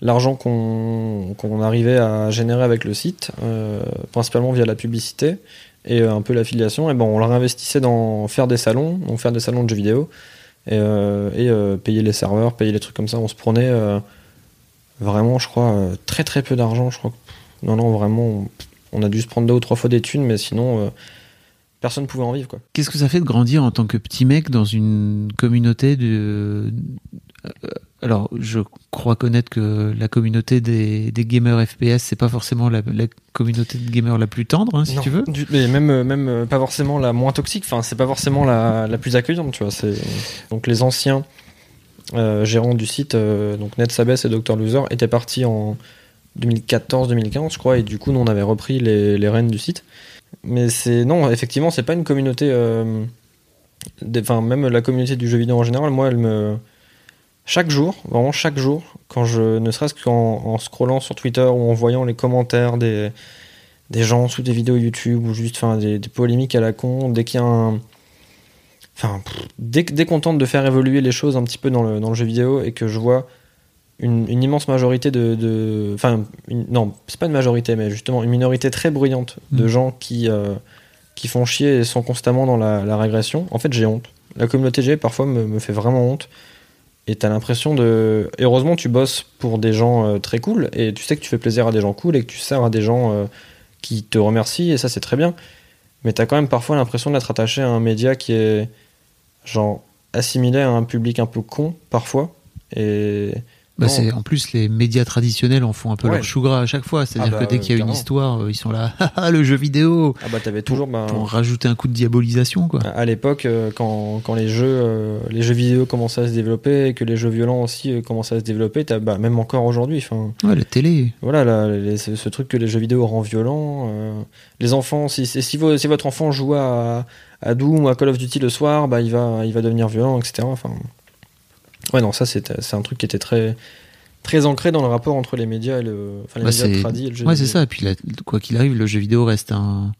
l'argent qu'on qu'on arrivait à générer avec le site, principalement via la publicité et euh, un peu l'affiliation. Et ben, on le réinvestissait dans faire des salons, donc faire des salons de jeux vidéo et, euh, euh, payer les serveurs, payer les trucs comme ça. On se prenait vraiment, je crois, très très peu d'argent. Je crois. que- Non, non, vraiment, on, a dû se prendre deux ou trois fois des thunes, mais sinon, personne pouvait en vivre, quoi. Qu'est-ce que ça fait de grandir en tant que petit mec dans une communauté de. Alors, je crois connaître que la communauté des, des gamers FPS, c'est pas forcément la, la communauté de gamers la plus tendre, hein, si Non, tu veux. du- mais même, euh, même euh, pas forcément la moins toxique, enfin, c'est pas forcément la, la plus accueillante, tu vois. c'est- Donc, les anciens euh, gérants du site, euh, donc Ned Sabes et Dr. Loser, étaient partis en 2014-2015, je crois, et du coup, nous, on avait repris les, les rênes du site. Mais c'est. Non, effectivement, c'est pas une communauté. euh, Enfin, même la communauté du jeu vidéo en général, moi, elle me. Chaque jour, vraiment chaque jour, quand je. Ne serait-ce qu'en en scrollant sur Twitter ou en voyant les commentaires des des gens sous des vidéos YouTube ou juste enfin, des, des polémiques à la con, dès qu'il y a un. Enfin, pff, dès, dès qu'on tente de faire évoluer les choses un petit peu dans le, dans le jeu vidéo et que je vois une, une immense majorité de. Enfin, non, c'est pas une majorité, mais justement une minorité très bruyante de Mm. gens qui, euh, qui font chier et sont constamment dans la, la régression, en fait, j'ai honte. La communauté G, parfois, me, me fait vraiment honte. Et t'as l'impression de. heureusement, tu bosses pour des gens euh, très cool et tu sais que tu fais plaisir à des gens cool et que tu sers à des gens. euh, qui te remercie et ça c'est très bien. Mais t'as quand même parfois l'impression d'être attaché à un média qui est genre assimilé à un public un peu con parfois. Et Bah, c'est en plus les médias traditionnels en font un peu Ouais. leur chou gras à chaque fois. C'est-à-dire Ah bah, que dès qu'il y a une histoire, euh, ils sont là, Ah, le jeu vidéo, ah bah t'avais toujours ben, pour rajouter un coup de diabolisation, quoi. à l'époque euh, quand, quand les jeux euh, les jeux vidéo commençaient à se développer et que les jeux violents aussi commençaient à se développer, t'as bah, même encore aujourd'hui. Ouais, la télé. voilà les- ce, ce truc que les jeux vidéo rend violent. euh, les enfants si si, si votre enfant joue à, à Doom ou à Call of Duty le soir, bah il va il va devenir violent, etc. Enfin ouais non ça c'est un truc qui était très très ancré dans le rapport entre les médias et le enfin les Bah, médias tradis et le jeu Ouais, c'est ça. Et puis, la- quoi qu'il arrive, le jeu vidéo reste un,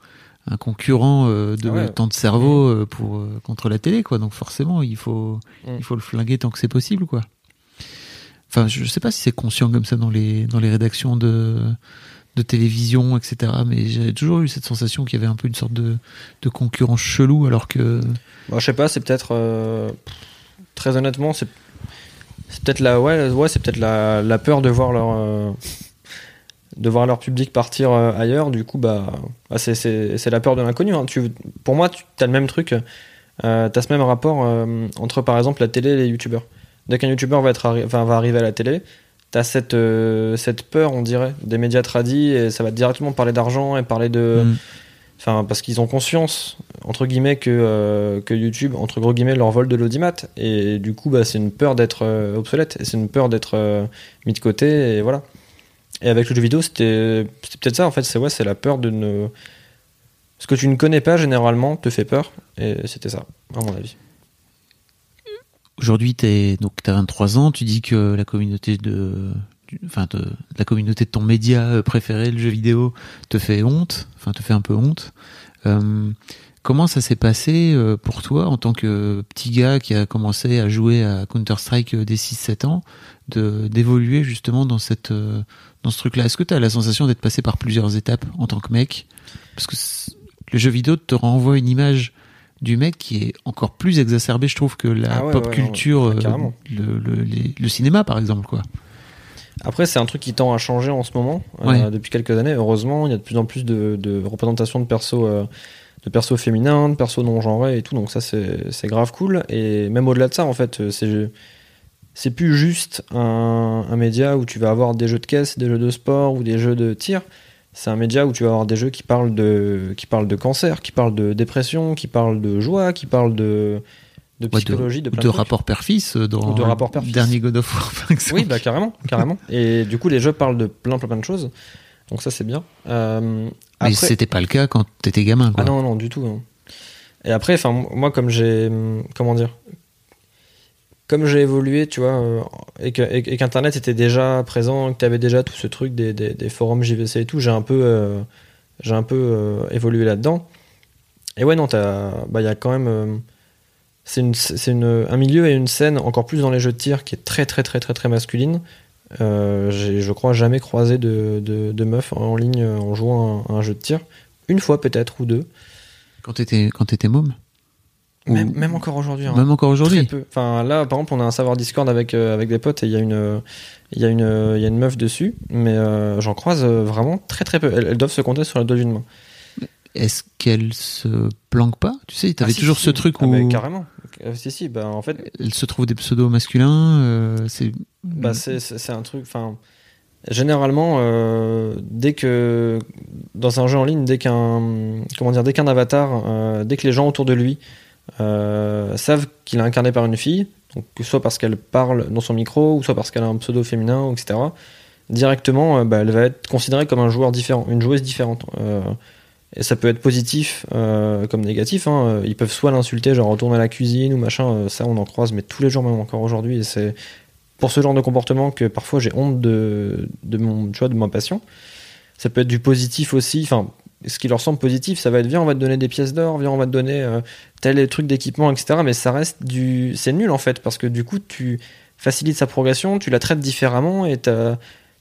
un concurrent euh, de Ah ouais. temps de cerveau euh, pour, euh, contre la télé, quoi. Donc, forcément, il faut, Mm. il faut le flinguer tant que c'est possible, quoi. Enfin, je sais pas si c'est conscient comme ça dans les, dans les rédactions de, de télévision, etc. Mais j'ai toujours eu cette sensation qu'il y avait un peu une sorte de, de concurrence chelou, alors que. Bah, je sais pas, c'est peut-être très honnêtement, c'est c'est peut-être la peur de voir leur euh, de voir leur public partir euh, ailleurs. Du coup, bah, bah, c'est la peur de l'inconnu. hein. Tu pour moi, tu as le même truc. Euh, t'as ce même rapport euh, entre par exemple la télé et les youtubeurs. Dès qu'un youtubeur va arriver à la télé, t'as cette cette peur, on dirait, des médias tradis et ça va directement parler d'argent et parler de Mm. Enfin, parce qu'ils ont conscience, entre guillemets, que, euh, que YouTube, entre gros guillemets, leur vole de l'audimat. Et du coup, bah, c'est une peur d'être euh, obsolète. Et c'est une peur d'être euh, mis de côté. Et voilà. Et avec le jeu vidéo, c'était peut-être ça, en fait. C'est ouais, la peur de ne. Ce que tu ne connais pas, généralement, te fait peur. Et c'était ça, à mon avis. Aujourd'hui, donc t'as 23 ans. Tu dis que la communauté de, enfin, de, la communauté de ton média euh, préféré, le jeu vidéo, te fait honte. Enfin, te fait un peu honte. Euh, comment ça s'est passé euh, pour toi en tant que petit gars qui a commencé à jouer à Counter Strike dès 6-7 ans, de d'évoluer justement dans cette dans ce truc-là? Est-ce que tu as la sensation d'être passé par plusieurs étapes en tant que mec? Parce que le jeu vidéo te renvoie une image du mec qui est encore plus exacerbé, je trouve, que la Ah ouais, pop ouais, culture, le, le- les- le cinéma par exemple, quoi. Après, c'est un truc qui tend à changer en ce moment, euh, depuis quelques années. Heureusement, il y a de plus en plus de, de représentations de persos, euh, de persos féminins, de persos non genrés et tout. Donc ça, c'est grave cool. Et même au-delà de ça, en fait, c'est c'est plus juste un, un média où tu vas avoir des jeux de caisse, des jeux de sport ou des jeux de tir. C'est un média où tu vas avoir des jeux qui parlent de qui parlent de cancer, qui parlent de dépression, qui parlent de joie, qui parlent de de Ouais, psychologie, de, plein de trucs. rapport père-fils euh, dans de rapport père-fils. dernier God of War, par exemple. Oui, bah carrément, carrément. Et du coup, les jeux parlent de plein, plein, plein de choses. Donc ça, c'est bien. Euh, Mais après- c'était pas le cas quand t'étais gamin, quoi. Ah non, non, du tout. non. Et après, enfin, moi, comme j'ai, hum, comment dire, comme j'ai évolué, tu vois, euh, et qu'Internet était déjà présent, que tu avais déjà tout ce truc des, des- des forums JVC et tout, j'ai un peu, euh, j'ai un peu euh, évolué là-dedans. Et ouais, non, t'as- bah, il y a quand même, c'est une, c'est une, un milieu et une scène encore plus dans les jeux de tir qui est très, très, très, très, très masculine. Euh, j'ai, je crois, jamais croisé de, de, de meuf en ligne en jouant à un, jeu de tir. Une fois peut-être ou deux. Quand t'étais quand t'étais môme Même, même encore aujourd'hui. hein. Même encore aujourd'hui peu. Enfin, là, par exemple, on a un savoir Discord avec, euh, avec des potes et il y, a une, y, a une, il y a une meuf dessus, mais euh, j'en croise vraiment très très peu. Elles, elles doivent se compter sur la doigt d'une main. Est-ce qu'elle se planque pas? Tu sais, t'avais Ah, si, toujours si. ce truc Ah, où bah, carrément. Euh, si, si, bah, en fait, elle se trouve des pseudos masculins. euh, c'est bah, c'est un truc. Enfin, généralement, euh, dès que dans un jeu en ligne, dès qu'un comment dire, dès qu'un avatar, euh, dès que les gens autour de lui savent qu'il est incarné par une fille, donc soit parce qu'elle parle dans son micro, ou soit parce qu'elle a un pseudo féminin, etc. Directement, bah, elle va être considérée comme un joueur différent, une joueuse différente. Et ça peut être positif euh, comme négatif. hein. Ils peuvent soit l'insulter, genre retourner à la cuisine ou machin. euh, ça, on en croise, mais tous les jours, même encore aujourd'hui. Et c'est pour ce genre de comportement que parfois j'ai honte de, de mon, tu de ma passion. Ça peut être du positif aussi. Enfin, ce qui leur semble positif, ça va être viens, on va te donner des pièces d'or, viens, on va te donner euh, tel truc d'équipement, etc. Mais ça reste du, c'est nul en fait parce que du coup, tu facilites sa progression, tu la traites différemment et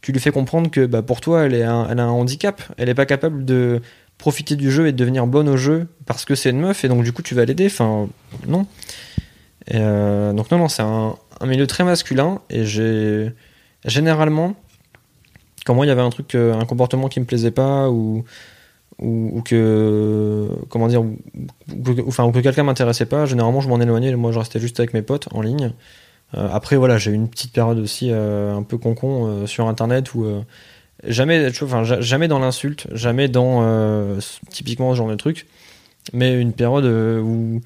tu lui fais comprendre que bah, pour toi, elle, elle a un handicap. Elle n'est pas capable de profiter du jeu et de devenir bonne au jeu parce que c'est une meuf et donc du coup tu vas l'aider. Enfin, non. Euh, donc non, non, c'est un, milieu très masculin et j'ai généralement, quand moi il y avait un truc, euh, un comportement qui me plaisait pas ou ou, que comment dire, ou, enfin, que quelqu'un m'intéressait pas, généralement je m'en éloignais et moi je restais juste avec mes potes en ligne. Euh, après voilà, j'ai eu une petite période aussi un peu concon sur internet où jamais, tu vois, enfin, ja- jamais dans l'insulte, jamais dans euh, typiquement ce genre de truc, mais une période euh, où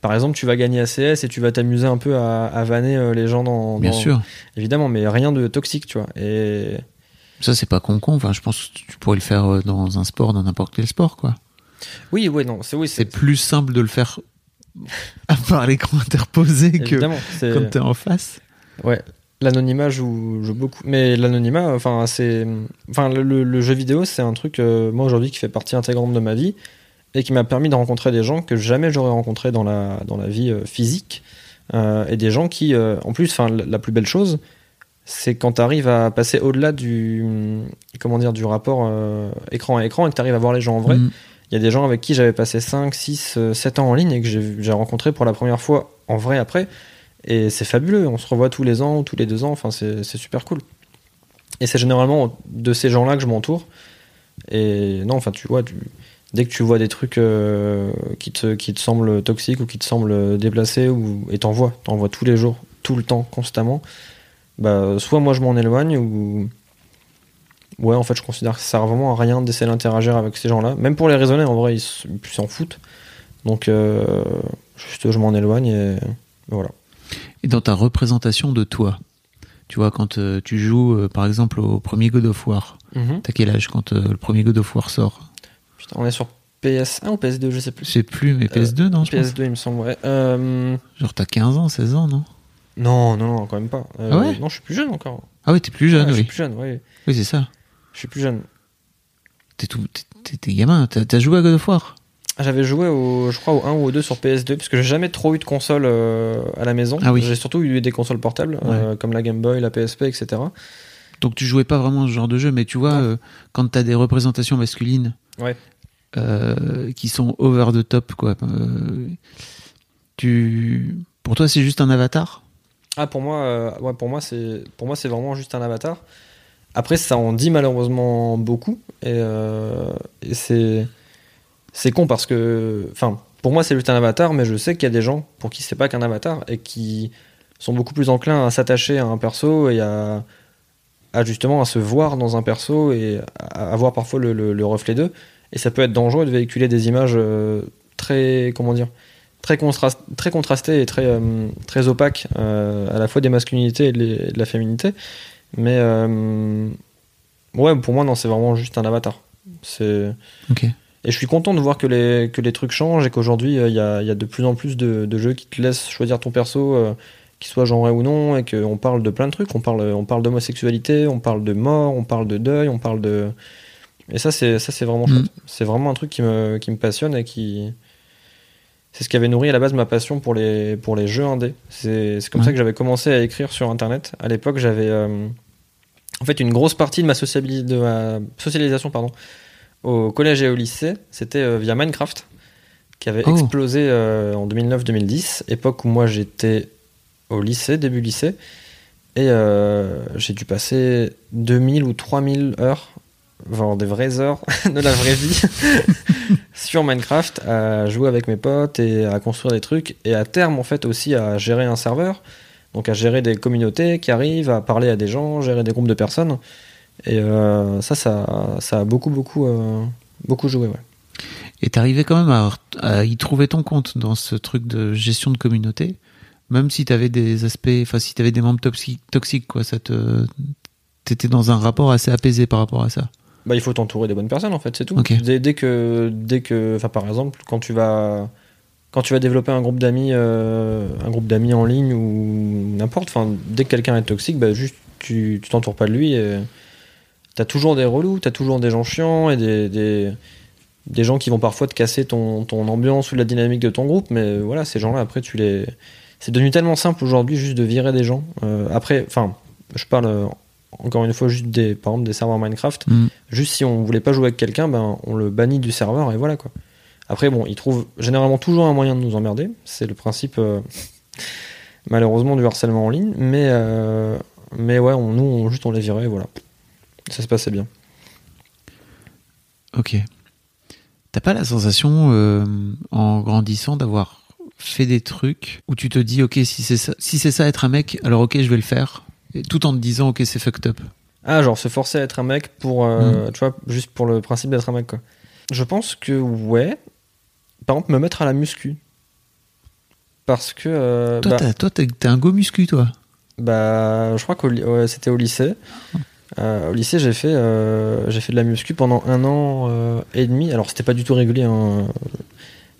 par exemple tu vas gagner ACS et tu vas t'amuser un peu à, à vanner euh, les gens dans, bien sûr. évidemment, mais rien de toxique, tu vois. Et Ça, c'est pas con con. Enfin, je pense que tu pourrais le faire dans un sport, dans n'importe quel sport, quoi. oui, ouais, non, c'est oui, C'est plus simple de le faire à part l'écran interposé que quand t'es en face. Ouais, l'anonymat joue, joue beaucoup. Mais l'anonymat, enfin, c'est, enfin, le, jeu vidéo, c'est un truc, euh, moi aujourd'hui, qui fait partie intégrante de ma vie et qui m'a permis de rencontrer des gens que jamais j'aurais rencontrés dans la, dans la vie euh, physique. Euh, et des gens qui, en plus, enfin, la la plus belle chose, c'est quand tu arrives à passer au-delà du, comment dire, du rapport écran à écran et que tu arrives à voir les gens en vrai. Mm. Il y a des gens avec qui j'avais passé 5, 6, 7 ans en ligne et que j'ai j'ai rencontré pour la première fois en vrai après. Et c'est fabuleux, on se revoit tous les ans ou tous les deux ans, enfin c'est super cool. Et c'est généralement de ces gens-là que je m'entoure. Et non, enfin tu vois, tu- dès que tu vois des trucs euh, qui, te, qui te semblent toxiques ou qui te semblent déplacés, ou, et t'en vois, t'en vois tous les jours, tout le temps, constamment, bah soit moi je m'en éloigne ou... Ouais, en fait, je considère que ça sert vraiment à rien d'essayer d'interagir avec ces gens-là. Même pour les raisonner, en vrai, ils s'en foutent. Donc, euh, juste, je m'en éloigne et voilà. Et dans ta représentation de toi, tu vois, quand euh, tu joues, euh, par exemple, au premier God of War, t'as quel âge quand euh, le premier God of War sort? Putain, on est sur PS1 ou PS2, je sais Je plus. sais plus, mais PS2, non, je pense? PS2, il me semble, ouais. Genre, t'as 15 ans, 16 ans, non? Non, non, non, quand même pas. Ah ouais? non, je suis plus jeune encore. Ah oui, t'es plus jeune, Ouais, Je suis oui. plus jeune, oui. Oui, c'est ça. Je suis plus jeune. T'es tout, gamin. T'as t'as joué à God of War? J'avais joué au, je crois au 1 ou au 2 sur PS2 parce que j'ai jamais trop eu de console euh, à la maison. Ah oui. J'ai surtout eu des consoles portables euh, comme la Game Boy, la PSP, etc. Donc tu jouais pas vraiment ce genre de jeu, mais tu vois, euh, quand t'as des représentations masculines, Ouais. euh, qui sont over the top, quoi. Tu, pour toi, c'est juste un avatar? Ah, pour moi, ouais, pour moi, c'est, pour moi, c'est vraiment juste un avatar. Après, ça en dit malheureusement beaucoup, et, et c'est, c'est con parce que, enfin, pour moi, c'est juste un avatar, mais je sais qu'il y a des gens pour qui c'est pas qu'un avatar et qui sont beaucoup plus enclins à s'attacher à un perso et à, justement à se voir dans un perso et à avoir parfois le, le- le reflet d'eux. Et ça peut être dangereux de véhiculer des images euh, très, comment dire, très, contrast- très contrastées et très, euh, très opaques, euh, à la fois des masculinités et de, la féminité. Mais ouais, pour moi, non, c'est vraiment juste un avatar. C'est. Et je suis content de voir que les, que les trucs changent et qu'aujourd'hui, euh, il y, a, y a de plus en plus de, de jeux qui te laissent choisir ton perso, euh, qu'il soit genré ou non, et qu'on parle de plein de trucs. On parle, on parle d'homosexualité, on parle de mort, on parle de deuil, on parle de. Et ça, c'est, ça, c'est vraiment Mm. chouette. C'est vraiment un truc qui me, qui me passionne et qui. C'est ce qui avait nourri à la base ma passion pour les, pour les jeux indés. C'est, c'est comme Ouais. ça que j'avais commencé à écrire sur internet. À l'époque, j'avais. euh, en fait, une grosse partie de ma, de ma socialisation, pardon, au collège et au lycée, c'était euh, via Minecraft, qui avait Oh. explosé euh, en 2009-2010, époque où moi j'étais au lycée, début lycée, et euh, j'ai dû passer 2000 ou 3000 heures, genre des vraies heures de la vraie vie, sur Minecraft, à jouer avec mes potes et à construire des trucs, et à terme en fait aussi à gérer un serveur, donc à gérer des communautés qui arrivent, à parler à des gens, gérer des groupes de personnes. Et euh, ça, ça, ça a beaucoup, beaucoup, euh, beaucoup joué. Ouais. Et t'arrivais quand même à, à y trouver ton compte dans ce truc de gestion de communauté, même si t'avais des aspects, enfin si t'avais des membres toxiques, toxiques quoi, ça te, t'étais dans un rapport assez apaisé par rapport à ça. Bah, il faut t'entourer des bonnes personnes, en fait, c'est tout. Dès, dès que, dès que, enfin, par exemple, quand tu vas, quand tu vas développer un groupe d'amis, euh, un groupe d'amis en ligne ou n'importe, enfin, dès que quelqu'un est toxique, bah, juste, tu, tu t'entoures pas de lui. Et t'as toujours des relous, t'as toujours des gens chiants et des, des, des gens qui vont parfois te casser ton, ton ambiance ou la dynamique de ton groupe. Mais voilà, ces gens-là, après, tu les, c'est devenu tellement simple aujourd'hui juste de virer des gens. Euh, après, enfin, je parle euh, encore une fois juste des, par exemple, des serveurs Minecraft. Mm. Juste si on voulait pas jouer avec quelqu'un, ben on le bannit du serveur et voilà quoi. Après bon, ils trouvent généralement toujours un moyen de nous emmerder. C'est le principe euh, malheureusement du harcèlement en ligne. Mais euh, mais ouais, on, nous on, juste on les virait et voilà. Ça se passait bien. Ok. T'as pas la sensation, euh, en grandissant, d'avoir fait des trucs où tu te dis, ok, si c'est ça, si c'est ça être un mec, alors ok, je vais le faire, et tout en te disant, ok, c'est fucked up. Ah genre se forcer à être un mec pour euh, tu vois juste pour le principe d'être un mec quoi. Je pense que ouais. Par exemple me mettre à la muscu. Parce que euh, Toi, bah- t'es t'es un go muscu, toi. Bah, je crois que c'était au lycée. Euh, au lycée, j'ai fait, euh, j'ai fait de la muscu pendant un an euh, et demi. Alors, c'était pas du tout régulier. hein.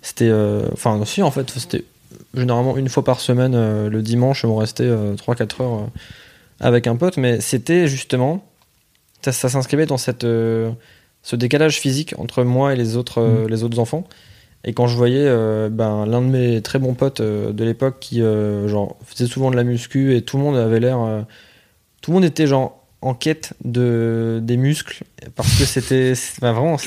C'était, enfin, si en fait, c'était généralement une fois par semaine le dimanche. On restait 3-4 heures avec un pote, mais c'était justement, ça, ça s'inscrivait dans cette, ce décalage physique entre moi et les autres, euh, les autres enfants. Et quand je voyais ben, l'un de mes très bons potes de l'époque qui genre, faisait souvent de la muscu et tout le monde avait l'air. tout le monde était genre en quête de, des muscles parce que c'était. ben, vraiment.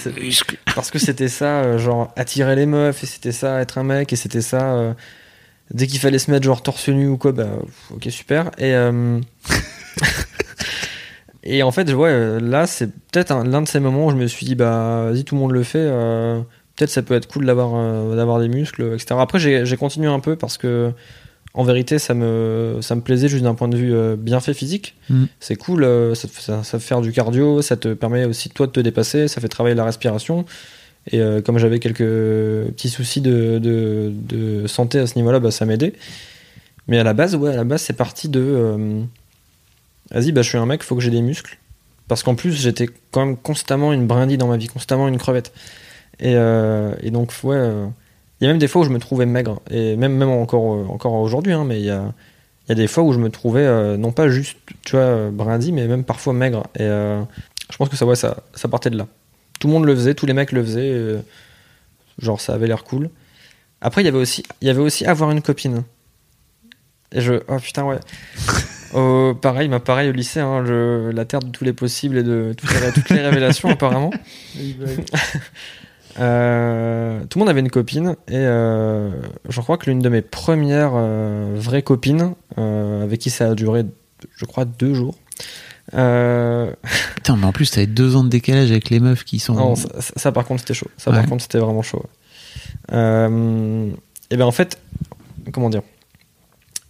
Parce que c'était ça, euh, genre attirer les meufs et c'était ça, être un mec et c'était ça. euh, dès qu'il fallait se mettre genre torse nu ou quoi, bah ok, super. Et. euh, Et en fait, ouais, là, c'est peut-être un- l'un de ces moments où je me suis dit, bah, vas-y, tout le monde le fait. euh, peut-être ça peut être cool d'avoir d'avoir des muscles, etc. Après, j'ai continué un peu parce que, en vérité, ça me, ça me plaisait juste d'un point de vue euh, bienfait physique. Mhm. C'est cool, euh, ça, te- ça, ça fait faire du cardio, ça te permet aussi, toi, de te dépasser, ça fait travailler la respiration. Et euh, comme j'avais quelques petits soucis de, de, de santé à ce niveau-là, bah, ça m'aidait. Mais à la base, ouais, à la base, c'est parti de. euh, Vas-y, bah, je suis un mec, faut que j'ai des muscles. Parce qu'en plus, j'étais quand même constamment une brindille dans ma vie, constamment une crevette. Et, euh, et donc, ouais, il y a même des fois où je me trouvais maigre. Et même, même encore, euh, encore aujourd'hui, hein, mais il y a, il y a des fois où je me trouvais, euh, non pas juste, tu vois, euh, brindille, mais même parfois maigre. Et euh, je pense que ça, ouais, ça, ça partait de là. Tout le monde le faisait, tous les mecs le faisaient. euh, genre, ça avait l'air cool. Après, il y avait aussi, il y avait aussi avoir une copine. Et je, oh putain, ouais. Oh, pareil, bah, pareil au lycée, hein, le- la terre de tous les possibles et de toutes les, toutes les révélations apparemment. Euh, tout le monde avait une copine et euh, je crois que l'une de mes premières euh, vraies copines, avec qui ça a duré, je crois, deux jours. Putain, mais en plus, t'avais deux ans de décalage avec les meufs qui sont. non, ça, ça- ça, par contre c'était chaud. Ça par contre c'était vraiment chaud. Et ben en fait, comment dire?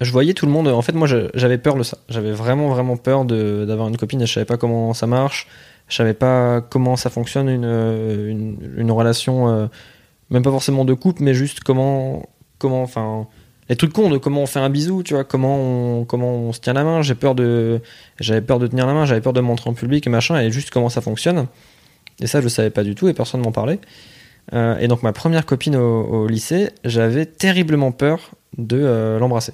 Je voyais tout le monde. En fait, moi j'avais peur de ça. J'avais vraiment vraiment peur d'avoir une copine et je savais pas comment ça marche. Je savais pas comment ça fonctionne une, euh, une, relation, euh, même pas forcément de couple, mais juste comment, comment, enfin, les trucs cons de comment on fait un bisou, tu vois, comment on, comment on se tient la main. J'ai peur de, j'avais peur de tenir la main, j'avais peur de montrer en public et machin, et juste comment ça fonctionne. Et ça, je savais pas du tout et personne m'en parlait. Euh, et donc, ma première copine au, lycée, j'avais terriblement peur de l'embrasser.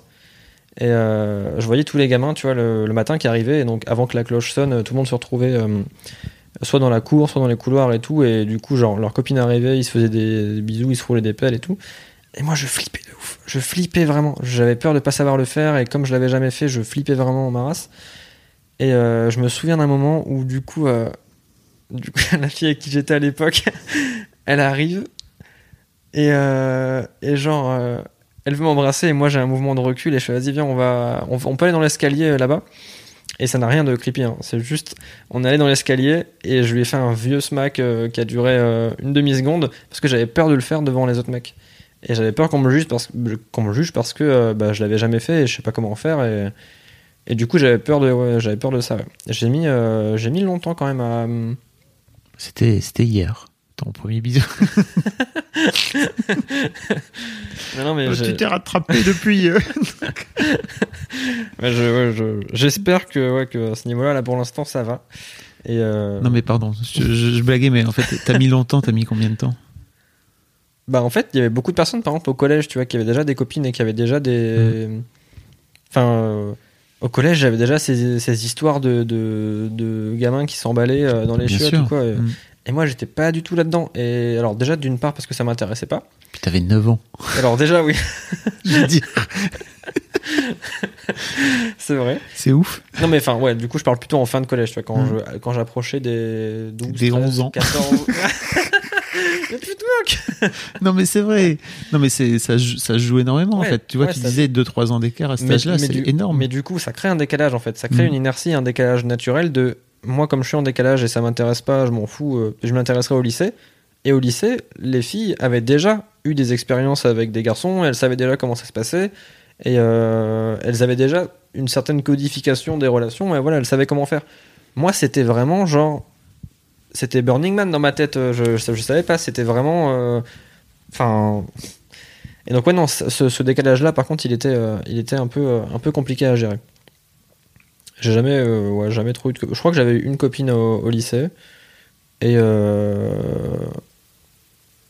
Et euh, je voyais tous les gamins, tu vois, le, matin qui arrivaient, et donc avant que la cloche sonne, tout le monde se retrouvait euh, soit dans la cour, soit dans les couloirs et tout, et du coup, genre, leur copine arrivait, ils se faisaient des, bisous, ils se roulaient des pelles et tout. Et moi, je flippais de ouf. Je flippais vraiment. J'avais peur de pas savoir le faire, et comme je l'avais jamais fait, je flippais vraiment en ma race. Et euh, je me souviens d'un moment où, du coup, du coup, la fille avec qui j'étais à l'époque, elle arrive, et, et genre, elle veut m'embrasser, et moi j'ai un mouvement de recul, et je fais, vas-y, viens, on va, on, peut aller dans l'escalier euh, là-bas. Et ça n'a rien de creepy, hein. c'est juste, on est allé dans l'escalier, et je lui ai fait un vieux smack euh, qui a duré euh, une demi-seconde, parce que j'avais peur de le faire devant les autres mecs. Et j'avais peur qu'on me juge parce, juge parce que bah, je l'avais jamais fait, et je sais pas comment faire, et, du coup j'avais peur de, j'avais peur de ça. J'ai mis, j'ai mis longtemps quand même à. C'était, c'était hier, ton premier bisou. Non, non, mais j'ai- Tu t'es rattrapé depuis. euh. Je- ouais, je- j'espère que, ouais, que à ce niveau-là, là, pour l'instant, ça va. Et euh, Non, mais pardon, je, je- je blaguais, mais en fait, t'as mis longtemps, t'as mis combien de temps bah, en fait, il y avait beaucoup de personnes, par exemple, au collège, tu vois, qui avaient déjà des copines et qui avaient déjà des. Enfin, euh, au collège, j'avais déjà ces, ces histoires de, de, de gamins qui s'emballaient euh, dans les Bien chiottes sûr. ou quoi. Et, Mm. Et moi, j'étais pas du tout là-dedans. Et alors, déjà, d'une part, parce que ça m'intéressait pas. Puis t'avais 9 ans. Alors, déjà, oui, J'ai dit, c'est vrai. c'est ouf. Non, mais enfin, ouais, du coup, je parle plutôt en fin de collège, tu vois, quand Mm. je- quand j'approchais des 12, Des 13, 11 ans. 14. Mais putain, Non, mais c'est vrai. Non, mais c'est, ça, joue énormément, en fait. Tu vois, ouais, tu disais 2-3 ans d'écart à cet âge-là, c'est du- énorme. Mais du coup, ça crée un décalage en fait. Ça crée Mm. une inertie, un décalage naturel de moi, comme je suis en décalage et ça m'intéresse pas, je m'en fous, euh, je m'intéresserai au lycée. Et au lycée, les filles avaient déjà eu des expériences avec des garçons, elles savaient déjà comment ça se passait, et euh, elles avaient déjà une certaine codification des relations, et voilà, elles savaient comment faire. Moi, c'était vraiment genre. C'était Burning Man dans ma tête, euh, je, je, je savais pas, c'était vraiment. Enfin. Et donc, ouais, non, ce, ce décalage-là, par contre, il était, il était un, peu, un peu compliqué à gérer. J'ai jamais, euh, ouais, jamais trop Je crois que j'avais une copine au, lycée. Et. euh,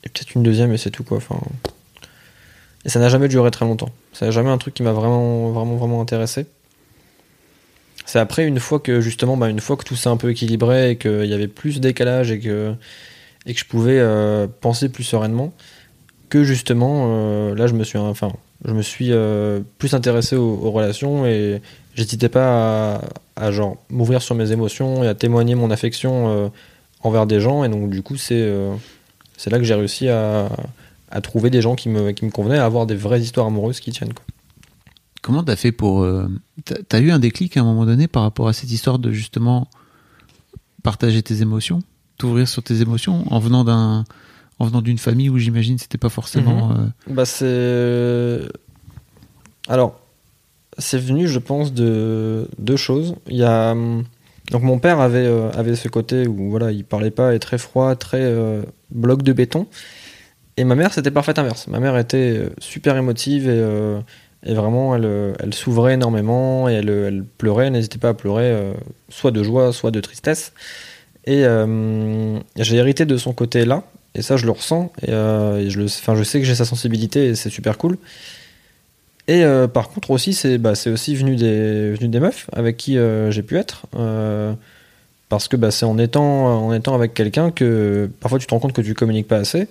peut-être une deuxième, et c'est tout, quoi. Enfin. Et ça n'a jamais duré très longtemps. C'est jamais un truc qui m'a vraiment, vraiment, vraiment intéressé. C'est après, une fois que, justement, bah, une fois que tout s'est un peu équilibré et qu'il y avait plus de décalage et que, et que je pouvais euh, penser plus sereinement, que justement, euh, là, je me suis, enfin, je me suis euh, plus intéressé aux, relations et j'hésitais pas à, m'ouvrir sur mes émotions et à témoigner mon affection euh, envers des gens et donc du coup c'est euh, c'est là que j'ai réussi à, à trouver des gens qui me, qui me convenaient à avoir des vraies histoires amoureuses qui tiennent quoi. Comment t'as fait pour. t'as eu un déclic à un moment donné par rapport à cette histoire de justement partager tes émotions, t'ouvrir sur tes émotions en venant d'un. En venant d'une famille où j'imagine c'était pas forcément. Mhm. euh, Bah c'est alors c'est venu je pense de deux choses. Il y a hum, donc mon père avait euh, avait ce côté où voilà il parlait pas, est très froid, très euh, bloc de béton. Et ma mère c'était parfait inverse. Ma mère était euh, super émotive et euh, et vraiment elle euh, elle s'ouvrait énormément et elle elle pleurait, n'hésitait pas à pleurer euh, soit de joie, soit de tristesse. Et euh, j'ai hérité de son côté là et ça je le ressens. Et, euh, je le je sais que j'ai sa sensibilité et c'est super cool. Et euh, par contre aussi c'est bah, aussi venu des venu des meufs avec qui euh, j'ai pu être parce que bah, c'est en étant en étant avec quelqu'un que parfois tu te rends compte que tu communiques pas assez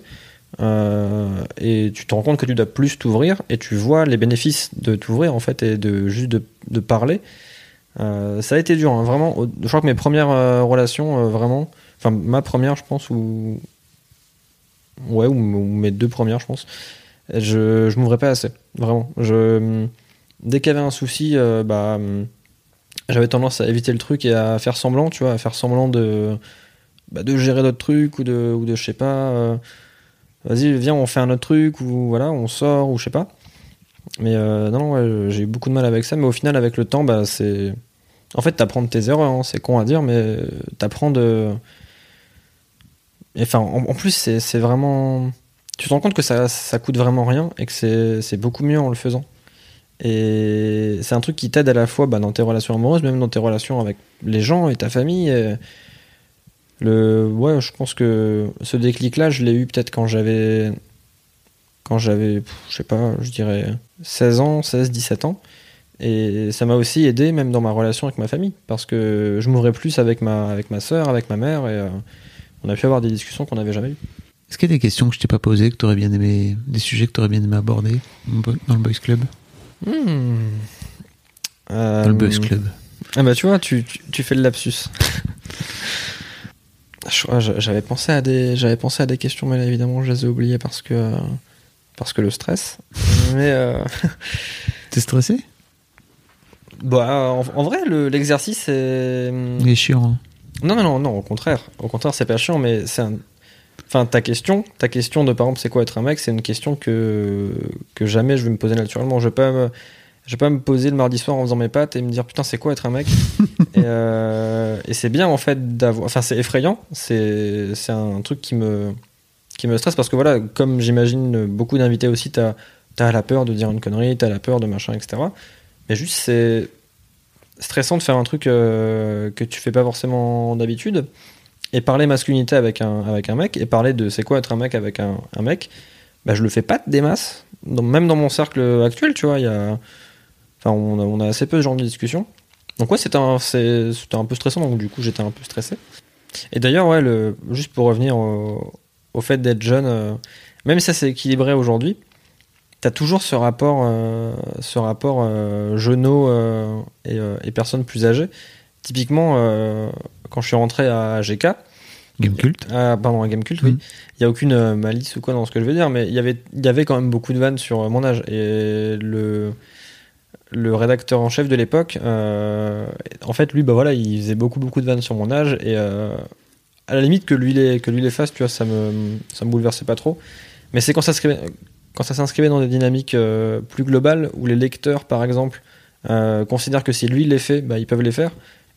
et tu te rends compte que tu dois plus t'ouvrir et tu vois les bénéfices de t'ouvrir en fait et de juste de, de parler. Ça a été dur hein, vraiment. Je crois que mes premières relations vraiment enfin ma première je pense où ouais, ou, mes deux premières, je pense, je, je m'ouvrais pas assez, vraiment. Je, dès qu'il y avait un souci, euh, bah, j'avais tendance à éviter le truc et à faire semblant, tu vois, à faire semblant de, bah, de gérer d'autres trucs ou de, ou de je sais pas, euh, vas-y, viens, on fait un autre truc ou voilà, on sort ou je sais pas. Mais euh, non, j'ai eu beaucoup de mal avec ça, mais au final, avec le temps, bah, c'est. En fait, t'apprends de tes erreurs, hein, c'est con à dire, mais t'apprends de. Enfin, en, plus, c'est vraiment. Tu te rends compte que ça, ça coûte vraiment rien et que c'est beaucoup mieux en le faisant. Et c'est un truc qui t'aide à la fois bah, dans tes relations amoureuses, même dans tes relations avec les gens et ta famille. Le, ouais, je pense que ce déclic-là, je l'ai eu peut-être quand j'avais, quand j'avais, je sais pas, je dirais 16 ans, 16, 17 ans. Et ça m'a aussi aidé, même dans ma relation avec ma famille, parce que je m'ouvrais plus avec ma, avec ma soeur, avec ma mère, et euh, on a pu avoir des discussions qu'on n'avait jamais eues. Est-ce qu'il y a des questions que je t'ai pas posées, que tu aurais bien aimé, des sujets que tu aurais bien aimé aborder dans le Boys Club? Hmm. Dans le Boys Euh, Club. Ah bah tu vois, tu, tu, tu fais le lapsus. J'avais pensé à des j'avais pensé à des questions mais là évidemment je les ai oubliées parce que parce que le stress. Mais euh, T'es stressé? Bah en, en vrai le- l'exercice est Il est chiant. hein. Non non non non au contraire. Au contraire c'est pas chiant mais c'est un enfin ta question ta question de par exemple c'est quoi être un mec c'est une question que que jamais je vais me poser naturellement. Je vais pas me, je vais pas me poser le mardi soir en faisant mes pattes et me dire putain c'est quoi être un mec? Et, euh, et c'est bien en fait d'avoir enfin c'est effrayant c'est c'est un truc qui me qui me stresse parce que voilà comme j'imagine beaucoup d'invités aussi t'as as la peur de dire une connerie t'as la peur de machin etc mais juste c'est stressant de faire un truc euh, que tu fais pas forcément d'habitude et parler masculinité avec un, avec un mec et parler de c'est quoi être un mec avec un, mec bah je le fais pas des masses. Même dans mon cercle actuel tu vois il y enfin on a, assez peu ce genre de discussion. Donc ouais c'était un, un peu stressant donc du coup j'étais un peu stressé. Et d'ailleurs ouais le, juste pour revenir au, au fait d'être jeune euh, même si ça s'est équilibré aujourd'hui t'as toujours ce rapport euh, ce rapport euh, jeuneau euh, et, euh, et personnes plus âgées typiquement quand je suis rentré à GK Gamecult ah, pardon, à Gamecult, oui. Mhm. Il n'y a aucune malice ou quoi dans ce que je veux dire, mais il y avait, il y avait quand même beaucoup de vannes sur mon âge. Et le, le rédacteur en chef de l'époque, euh, en fait, lui, bah voilà, il faisait beaucoup, beaucoup de vannes sur mon âge. Et euh, à la limite, que lui les, que lui les fasse, tu vois, ça me, ça me bouleversait pas trop. Mais c'est quand ça s'inscrivait, quand ça s'inscrivait dans des dynamiques euh, plus globales, où les lecteurs, par exemple, euh, considèrent que si lui les fait, bah, ils peuvent les faire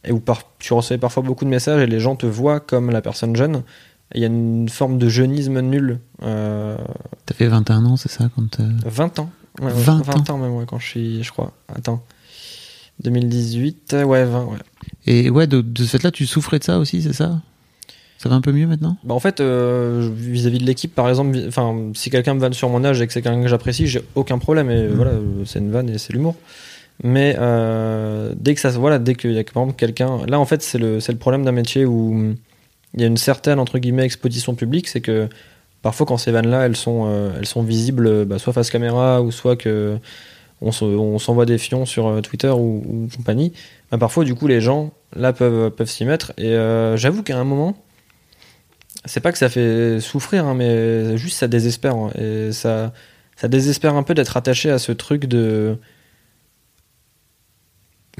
et où par- tu recevais parfois beaucoup de messages et les gens te voient comme la personne jeune. Il y a une forme de jeunisme nul. Euh, T'as fait 21 ans, c'est ça quand t'as- 20 ans. Ouais, ouais, 20 ans. même, ouais, quand je suis, je crois. Attends. 2018, euh, ouais, 20, ouais. Et ouais, de, de ce fait-là, tu souffrais de ça aussi, c'est ça? Ça va un peu mieux maintenant? Bah, en fait, euh, vis-à-vis de l'équipe, par exemple, enfin, si quelqu'un me vanne sur mon âge et que c'est quelqu'un que j'apprécie, j'ai aucun problème. Et voilà, euh, c'est une vanne et c'est l'humour. Mais euh, dès que ça, se- voilà, dès qu'il y a par exemple quelqu'un, là en fait c'est le, c'est le problème d'un métier où hum, il y a une certaine entre guillemets exposition publique, c'est que parfois quand ces vannes là elles sont, euh, elles sont visibles, bah, soit face caméra ou soit que on se- on s'envoie des fions sur Twitter ou, ou compagnie, bah, parfois du coup les gens là peuvent, peuvent s'y mettre. Et j'avoue qu'à un moment, c'est pas que ça fait souffrir, hein, mais juste ça désespère. hein. et ça, ça désespère un peu d'être attaché à ce truc de.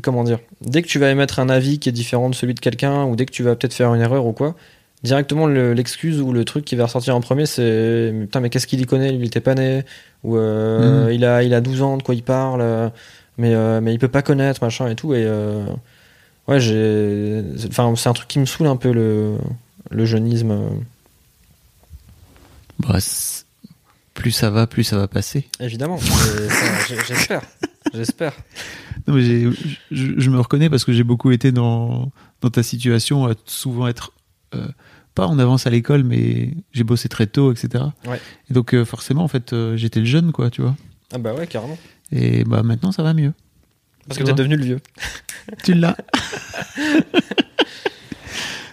Comment dire Dès que tu vas émettre un avis qui est différent de celui de quelqu'un, ou dès que tu vas peut-être faire une erreur ou quoi, directement le- l'excuse ou le truc qui va ressortir en premier, c'est mais Putain, mais qu'est-ce qu'il y connaît Lui, il était pas né. Ou euh, Mhm. il, a, il a 12 ans, de quoi il parle. euh, mais, euh, mais il peut pas connaître, machin et tout. Et. euh, Ouais, j'ai. Enfin, c'est un truc qui me saoule un peu le, le jeunisme. euh, Bah, plus ça va, plus ça va passer. Évidemment. J'espère. J'espère. Non, mais j'ai- je, je me reconnais parce que j'ai beaucoup été dans, dans ta situation, à souvent être euh, pas en avance à l'école, mais j'ai bossé très tôt, etc. Ouais. Et donc euh, forcément, en fait, euh, j'étais le jeune, quoi, tu vois. Ah bah ouais, carrément. Et bah maintenant, ça va mieux. Parce Tu que t'es devenu le vieux. Tu l'as.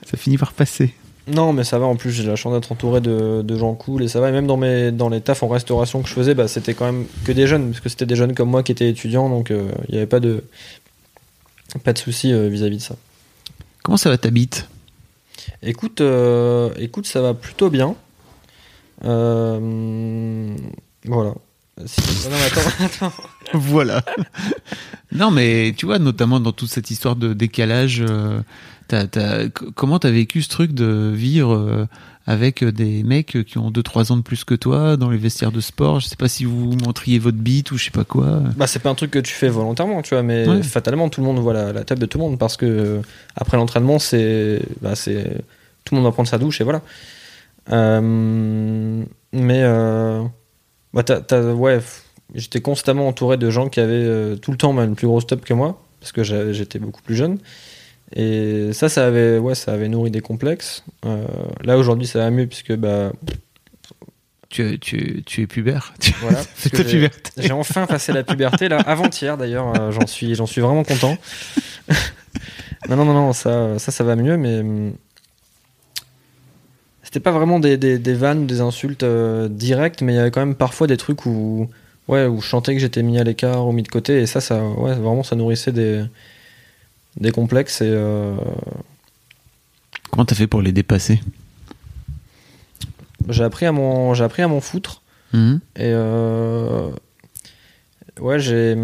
ça finit par passer. Non, mais ça va. En plus, j'ai la chance d'être entouré de, de gens cool et ça va. Et même dans, mes, dans les tafs en restauration que je faisais, bah, c'était quand même que des jeunes, parce que c'était des jeunes comme moi qui étaient étudiants, donc euh, il n'y avait pas de, pas de soucis euh, vis-à-vis de ça. Comment ça va ta bite? Écoute, euh, écoute, ça va plutôt bien. Euh, voilà. Si- non, mais attends, attends. Voilà. non, mais tu vois, notamment dans toute cette histoire de décalage, euh, t'as- t'as- comment t'as vécu ce truc de vivre euh, avec des mecs qui ont 2-3 ans de plus que toi dans les vestiaires de sport? Je sais pas si vous montriez votre bite ou je sais pas quoi. Bah, c'est pas un truc que tu fais volontairement, tu vois, mais Ouais. fatalement, tout le monde voit la, la table de tout le monde parce que euh, après l'entraînement, c'est. Bah, c'est tout le monde va prendre sa douche et voilà. Euh, mais. Euh, bah, t'as- t'as- ouais, f- j'étais constamment entouré de gens qui avaient euh, tout le temps une plus grosse tub que moi parce que j'étais beaucoup plus jeune. Et ça, ça avait, ouais, ça avait nourri des complexes. Euh, là, aujourd'hui, ça va mieux puisque bah, Tu, tu, tu es pubère. Voilà. j'ai- puberté. J'ai enfin passé la puberté là, avant-hier d'ailleurs. euh, j'en suis, suis vraiment content. non, non, non, non, ça, ça, ça va mieux, mais hum, c'était pas vraiment des, des, des vannes, des insultes directes, mais il y avait quand même parfois des trucs où, ouais, où je sentais que j'étais mis à l'écart ou mis de côté, et ça, ça, ouais, vraiment, ça nourrissait des, des complexes et. euh, Comment t'as fait pour les dépasser? J'ai appris à mon, j'ai appris à m'en foutre. Mhm. Et euh, ouais, j'ai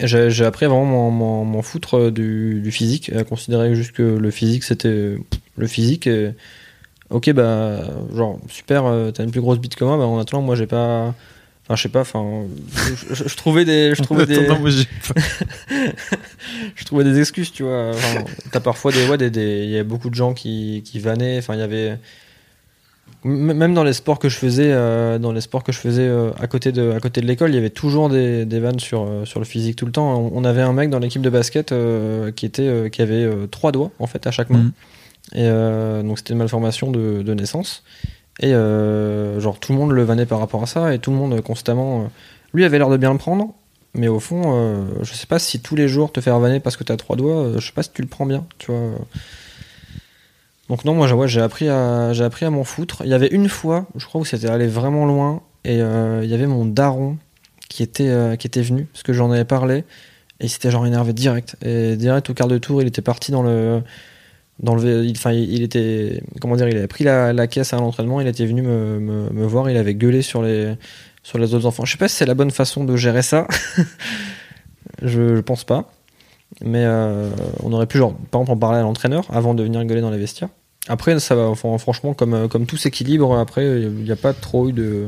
j'ai j'ai appris à vraiment m'en- m'en m'en foutre du, du physique, à considérer juste que le physique c'était le physique. Et, ok, bah, genre, super, euh, t'as une plus grosse bite que moi, bah, en attendant, moi j'ai pas. Enfin, je sais pas, enfin. Je, je- je trouvais des. Je trouvais des Attends, moi, j'ai pas- je trouvais des excuses, tu vois. Enfin, T'as parfois des, ouais, des, des- il y a beaucoup de gens qui, qui vannaient. Enfin, il y avait, même dans les sports que je faisais, euh, dans les sports que je faisais euh, à côté de, à côté de l'école, il y avait toujours des, des vannes sur, euh, sur le physique tout le temps. On, on avait un mec dans l'équipe de basket qui était, qui avait trois doigts en fait à chaque main. Mhm. Et donc c'était une malformation de, de naissance. Et euh, genre tout le monde le vannait par rapport à ça et tout le monde euh, constamment. euh, lui avait l'air de bien le prendre, mais au fond, je sais pas si tous les jours te faire vanner parce que t'as trois doigts, je sais pas si tu le prends bien, tu vois. Donc non, moi j'ai appris à j'ai appris à m'en foutre. Il y avait une fois, je crois où c'était allé vraiment loin et il y avait mon daron qui était qui était venu parce que j'en avais parlé et il s'était genre énervé direct et direct au quart de tour, il était parti dans le dans le il- enfin il, était comment dire, il avait pris la, la caisse à l'entraînement, il était venu me, me, me voir, il avait gueulé sur les sur les autres enfants. Je sais pas si c'est la bonne façon de gérer ça. je, je pense pas. Mais euh, on aurait pu, genre, par exemple, en parler à l'entraîneur avant de venir gueuler dans les vestiaires. Après, ça va, enfin, franchement, comme, euh, comme tout s'équilibre, après, il n'y a pas trop eu de.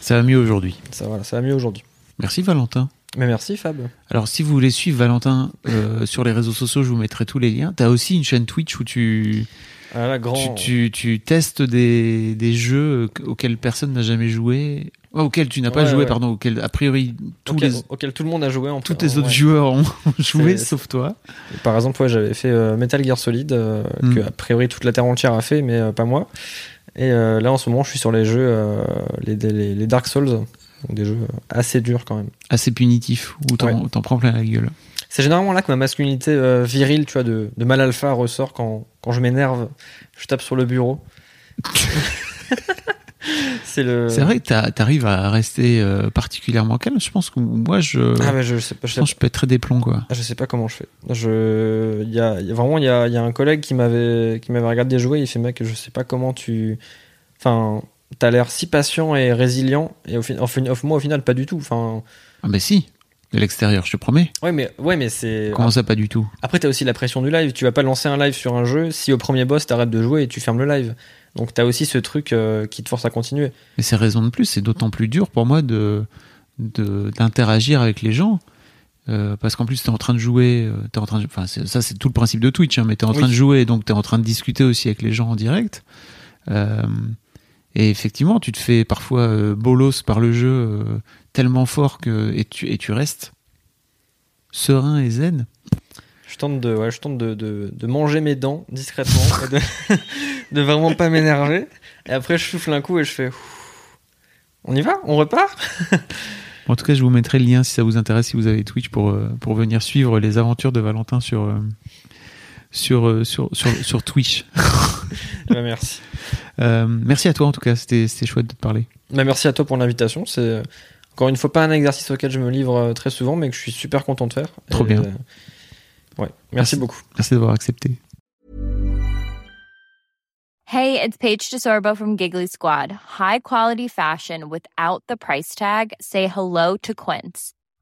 Ça va mieux aujourd'hui. Ça, voilà, ça va mieux aujourd'hui. Merci Valentin. Mais merci, Fab. Alors, si vous voulez suivre Valentin euh, sur les réseaux sociaux, je vous mettrai tous les liens. T'as aussi une chaîne Twitch où tu, Ah, là, grand. tu, tu, tu testes des, des jeux auxquels personne n'a jamais joué. Oh, auxquels tu n'as pas Ouais, joué, ouais. pardon, auxquels a priori tous auquel, les, auquel tout le monde a joué. En tous tes autres joueurs ont joué, sauf toi. Par exemple, j'avais fait euh, Metal Gear Solid, euh, Mm. que a priori toute la terre entière a fait, mais pas moi. Et là, en ce moment, je suis sur les jeux, les, les, les Dark Souls, donc des jeux assez durs quand même. Assez punitif, où t'en Ouais. prends plein la gueule. C'est généralement là que ma masculinité euh, virile, tu vois, de, de mal alpha ressort quand, quand je m'énerve, je tape sur le bureau. c'est le. Vrai que t'arrives à rester euh, particulièrement calme. Je pense que moi, je, Ah ouais, je sais pas. je Je sais, pense que je peux être très déplomb, quoi. je sais pas comment je fais. Je, y a, il y a vraiment, il y a, y a un collègue qui m'avait, qui m'avait regardé jouer. Il fait mec, je sais pas comment tu, enfin, t'as l'air si patient et résilient et au, fin- au fin- au- moi au final pas du tout. Enfin, Ah, bah si, de l'extérieur, je te promets. ouais mais, ouais mais c'est. Comment ça, pas du tout? Après, t'as aussi la pression du live. Tu vas pas lancer un live sur un jeu si au premier boss t'arrêtes de jouer et tu fermes le live. Donc t'as aussi ce truc euh, qui te force à continuer. Mais c'est raison de plus, c'est d'autant plus dur pour moi de d'interagir avec les gens. Euh, parce qu'en plus, tu es en train de jouer, euh, t'es en train de, enfin, ça c'est tout le principe de Twitch, hein, mais tu es en train de jouer, donc tu es en train de discuter aussi avec les gens en direct. Euh, et effectivement, tu te fais parfois euh, bolos par le jeu euh, tellement fort que et tu, et tu restes serein et zen. Je tente de, ouais, je tente de, de, de manger mes dents discrètement, et de, de vraiment pas m'énerver. Et après, je souffle un coup et je fais. On y va? On repart? En tout cas, je vous mettrai le lien si ça vous intéresse, si vous avez Twitch, pour, euh, pour venir suivre les aventures de Valentin sur, euh, sur, euh, sur, sur, sur Twitch. Bah, Merci. Euh, merci à toi en tout cas, c'était c'était chouette de te parler. Bah, merci à toi pour l'invitation. C'est encore une fois pas un exercice auquel je me livre euh, très souvent, mais que je suis super content de faire. Trop Et, bien. euh, ouais, merci Merci. beaucoup. Merci d'avoir accepté. Hey, it's Paige DeSorbo from Giggly Squad. High quality fashion without the price tag. Say hello to Quince.